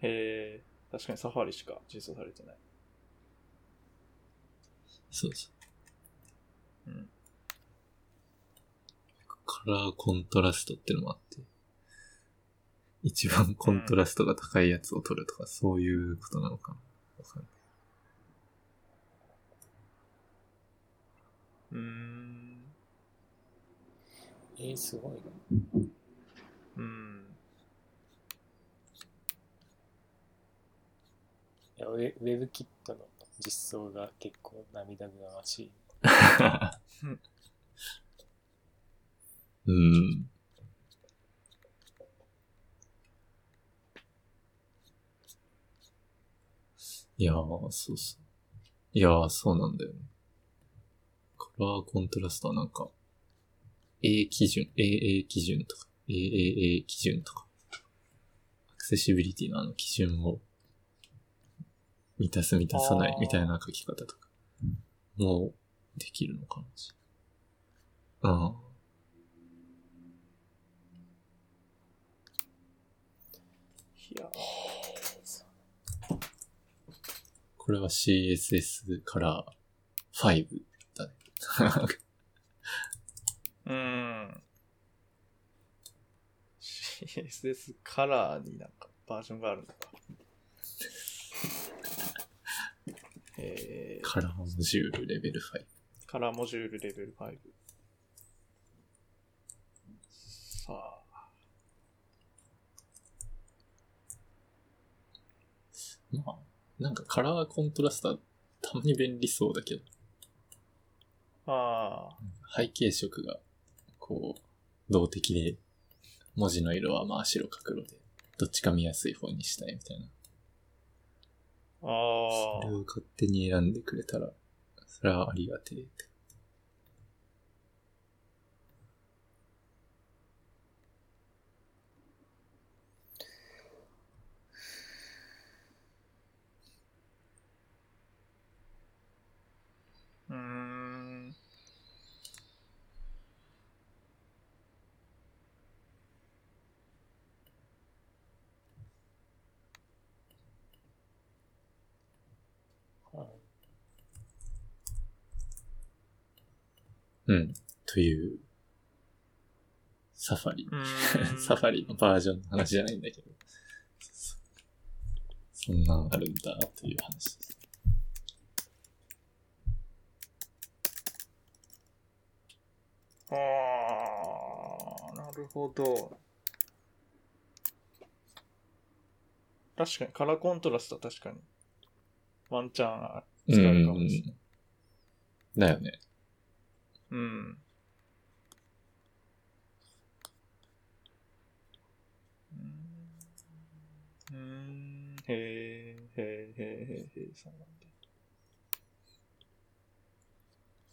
へえ、確かにサファリしか実装されてない。そうそう。うん。カラーコントラストってのもあって、一番コントラストが高いやつを取るとか、そういうことなのかな。わかんないうーん。えー、すごいな。うん。いやウェウェブキットの実装が結構涙ぐましい。うん。いやー、そうそう。いやー、そうなんだよね。カラーコントラストはなんか、A 基準、AA 基準とか、AAA 基準とか、アクセシビリティのあの基準を満たす満たさないみたいな書き方とか、もうできるのかもしれな。うん。いやこれは CSS から5だね。ー、うーん。CSS カラーになんかバージョンがあるのか。えー、カラーモジュールレベル5。カラーモジュールレベル5。さあ、まあ、なんかカラーコントラスターたまに便利そうだけど、ああ、背景色が、こう、動的で、文字の色はまあ白か黒で、どっちか見やすい方にしたいみたいな。あそれを勝手に選んでくれたら、それはありがてえって。という、サファリ。サファリのバージョンの話じゃないんだけど。そそんなんあるんだという話です。ああ、なるほど。確かに、カラーコントラストは確かに、ワンチャン使えるかもしれない。だよね。うん。うーん。へえ、へえ、へえ、へえ、へえ、そうなんだ。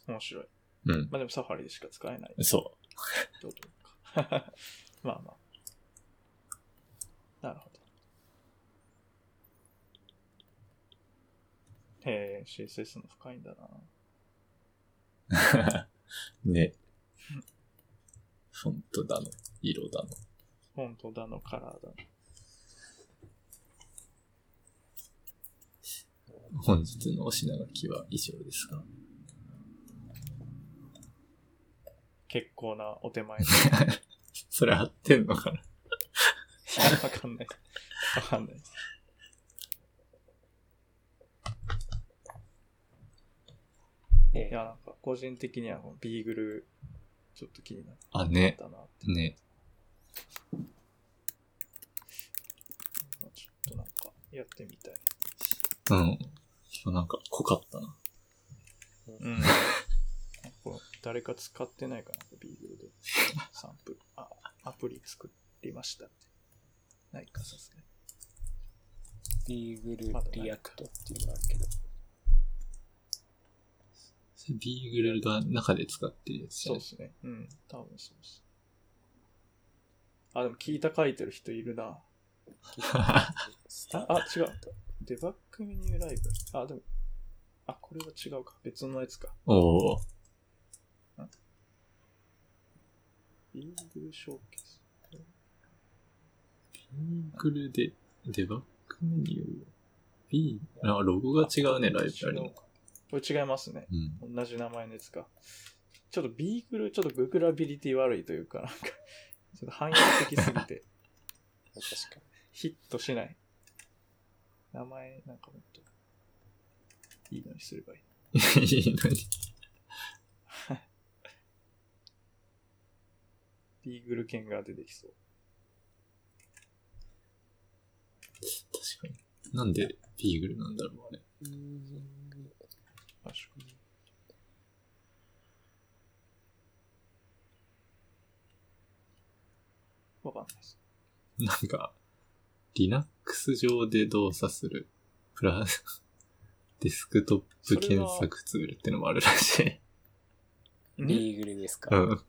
面白い。うん。まあでもサファリでしか使えない。そどうとか。まあまあ。なるほど。へえ、CSS の深いんだな。う。ね。フォントだの、色だの。本当だのカラーだの。本日のお品書きは以上ですが。結構なお手前 それ合ってんのかな？や、わかんない。わかんない。えいや、なんか、個人的にはこのビーグル、ちょっと気になっあ、ね。ね。ちょっとなんか、やってみたい。うん。なんか濃かったな。うん。これ誰か使ってないかな、ビーグルで。サンプル。あ、アプリ作りましたって。ないか、さすがに。ビーグルリアクトっていうのがあるけど、 Beagle が中で使ってるやつじゃない？そうですね。うん。多分そうです。あ、でも聞いた書いてる人いるな。あ、違う。デバッグメニューライブ？あ、でも、あ、これは違うか。別のやつか。おー。ビーグルショーケース。ビーグルでデバッグメニュー。ビー、あ、ロゴが違うね、ライブラリの。これ違いますね。うん。同じ名前のやつか。ちょっとビーグル、ちょっとググラビリティ悪いというか、なんか、ちょっと汎用的すぎて、確かに。ヒットしない。名前、なんかもっと、いいのにすればいい。いいのに。ビーグル犬が出てきそう。確かに。なんでビーグルなんだろう、あれ。確かに。わかんないです。なんか、Linux 上で動作する、プラス、デスクトップ検索ツールってのもあるらしい。リーグルですか？うん。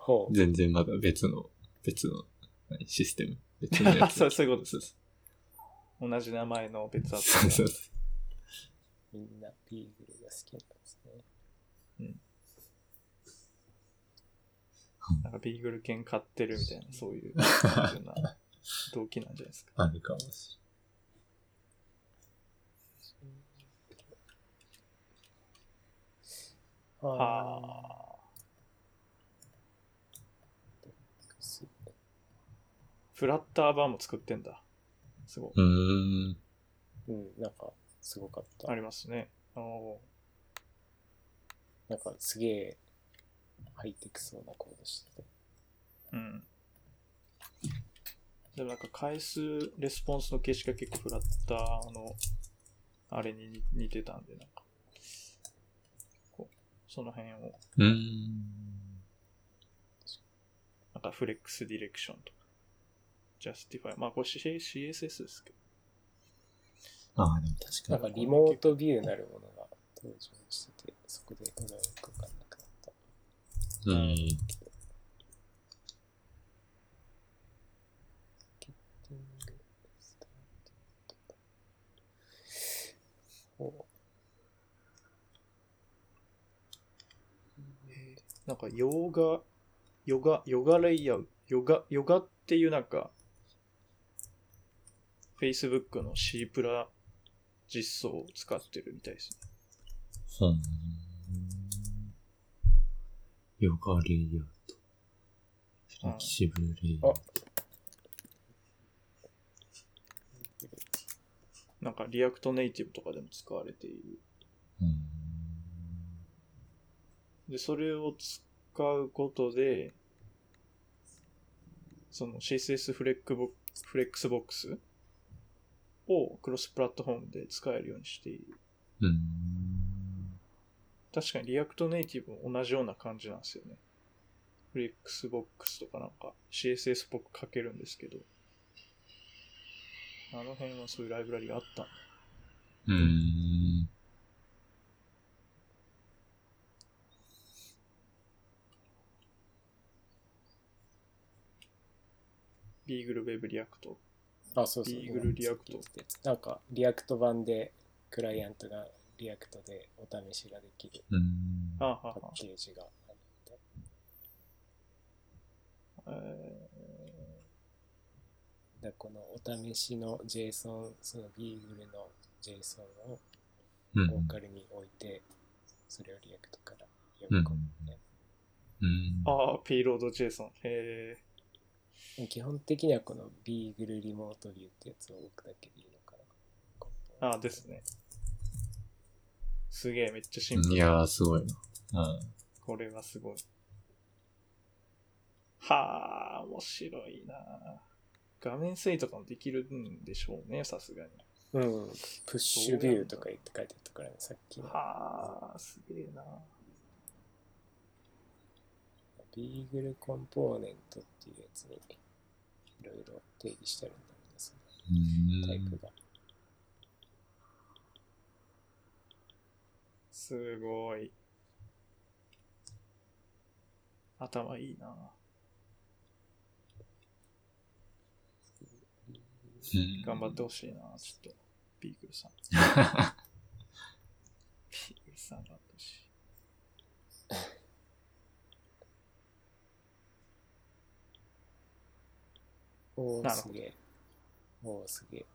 ほう。全然まだ別の、別の、システム。別のやつ。そう、そういうことです。同じ名前の別アプリ。そ。みんなリーグルが好きなんですね。うん。なんかビーグル犬飼ってるみたいな、そういう感じな動機なんじゃないですか。あるかもしあはあ。すフラッター版も作ってんだ。すごい。うーん。うん、なんか、すごかったあ。りますね。おなんか、すげえ、ハイテクそうなコードしてて。ーうん。でもなんか返すレスポンスの形式が結構フラッターのあれに似似てたんで、なんか、こう、その辺を、うーん。なんかフレックスディレクションとか、ジャスティファイ。まあこれ C- CSS ですけど。ああ、でも確かに。なんか、 Remote View なるものが登場してて、そこでうまくわかんなくなった。うん。セッティングスターティングほなんかヨガ、ヨガ、ヨガレイヤー、ヨガ、ヨガっていうなんか、Facebook の C プラ実装を使ってるみたいですね。ほん。ヨガレイアウト。フレキシブルレイアウト。なんか React Native とかでも使われている。うん。で、それを使うことで、その CSS Flexbo Flexbox をクロスプラットフォームで使えるようにしている。うん。確かに React Native も同じような感じなんですよね。フレックスボックスとかなんか CSS っぽく書けるんですけど、あの辺はそういうライブラリがあったんだ。うん。 Beagle Web React。あ、そうそう。 Beagle Reactなんか、 React 版で、クライアントが React でお試しができるパッケージがあるみたい。あ、えだこのお試しの JSON、その Beagle の JSON をうんローカルに置いて、それを React から読み込むみたいうんー、ああ、 payload JSON。へな。基本的にはこのビーグルリモートビューってやつを置くだけでいいのかな。ああ、ですね。すげえ、めっちゃシンプル。いやー、すごいな。うん。これはすごい。はあ、面白いな画面整理とかもできるんでしょうね、さすがに。うん。プッシュビューとか言って書いてあったからね、さっきの。はあ、すげえなビーグルコンポーネントっていうやつにいろいろ定義してあるんだろうね、そのタイプが。すごい。頭いいなうん頑張ってほしいなちょっと、ビーグルさん。ビーグルさん頑張っておー、なるほどすげえ。おー、すげえ。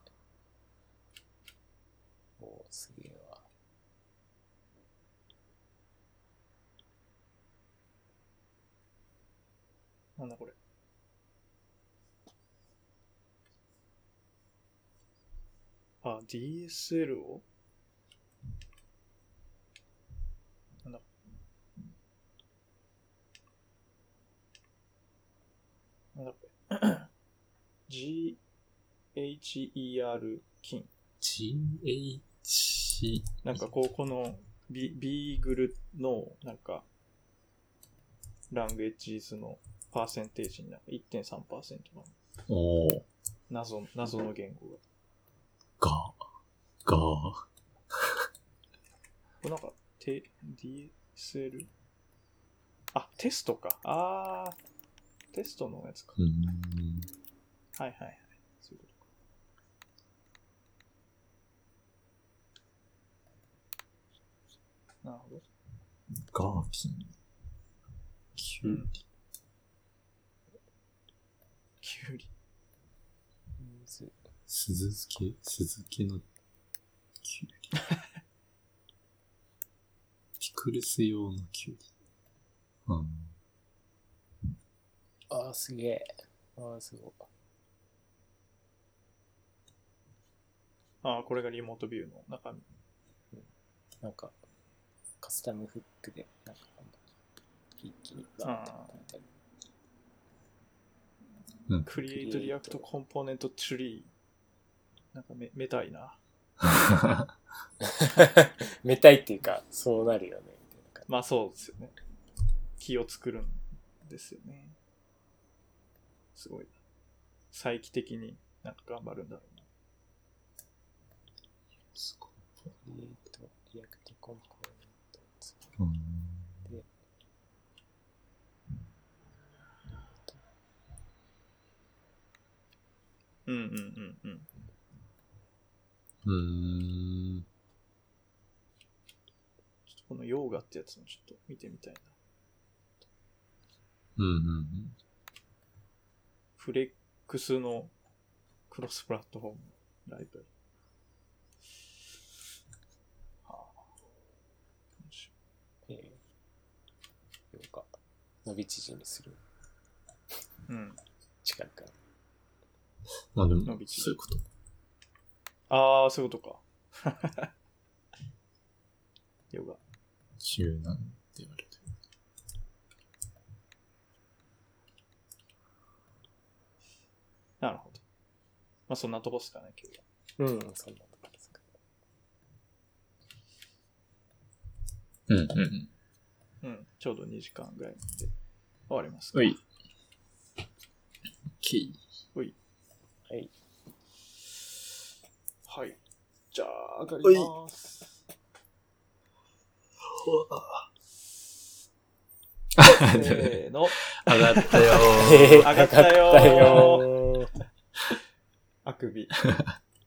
おー、すげえわ。なんだこれ。あ、DSL を？なんだ？なんだこれ。GHER 金。GH。なんかこう、このビビーグルの、なんか、ラングエッジズのパーセンテージになんか1.3%のおー。謎、謎の言語が。が。が。これなんか、て、DSL? あ、テストか。あー、テストのやつか。うん。はいはいはい。そういうことか。なるほど。ガーキン。キューティュウリ。むず酢漬け酢漬けのキュウリ。ピクルス用のキュウリ。うん。ああ、すげえ。ああ、すごい。ああ、これがリモートビューの中身。なんか、カスタムフックで、なんか、一気にバーってまとめたり。クリエイトリアクトコンポーネントツリー。なんかめ、めたいな。めたいっていうか、そうなるよね、まあそうですよね。木を作るんですよね。すごい。再帰的になんか頑張るんだろうな。すごい。じ。クリエイトリアクトコンポーネントツうん。でうんうん。うんうん。うん。ちょっとこのヨーガってやつもちょっと見てみたいな。うんうんフレックスのクロスプラットフォームライブラリ。はあ。面白いえー、ようか、伸び縮みするうん。力から。まあでも伸び、縮みそういうこと。ああ、そういうことか。ヨガ。柔軟って言われてる。なるほど。まあそんなとこっすかね、今日は。うん、そんなとこですか。うんうんうん。うん。ちょうど2時間ぐらいで終わりますか。おい。キー。ほい。はい。はい。じゃあ、上がります。せーの。上がったよえー 上がったよー上がったよーあくび。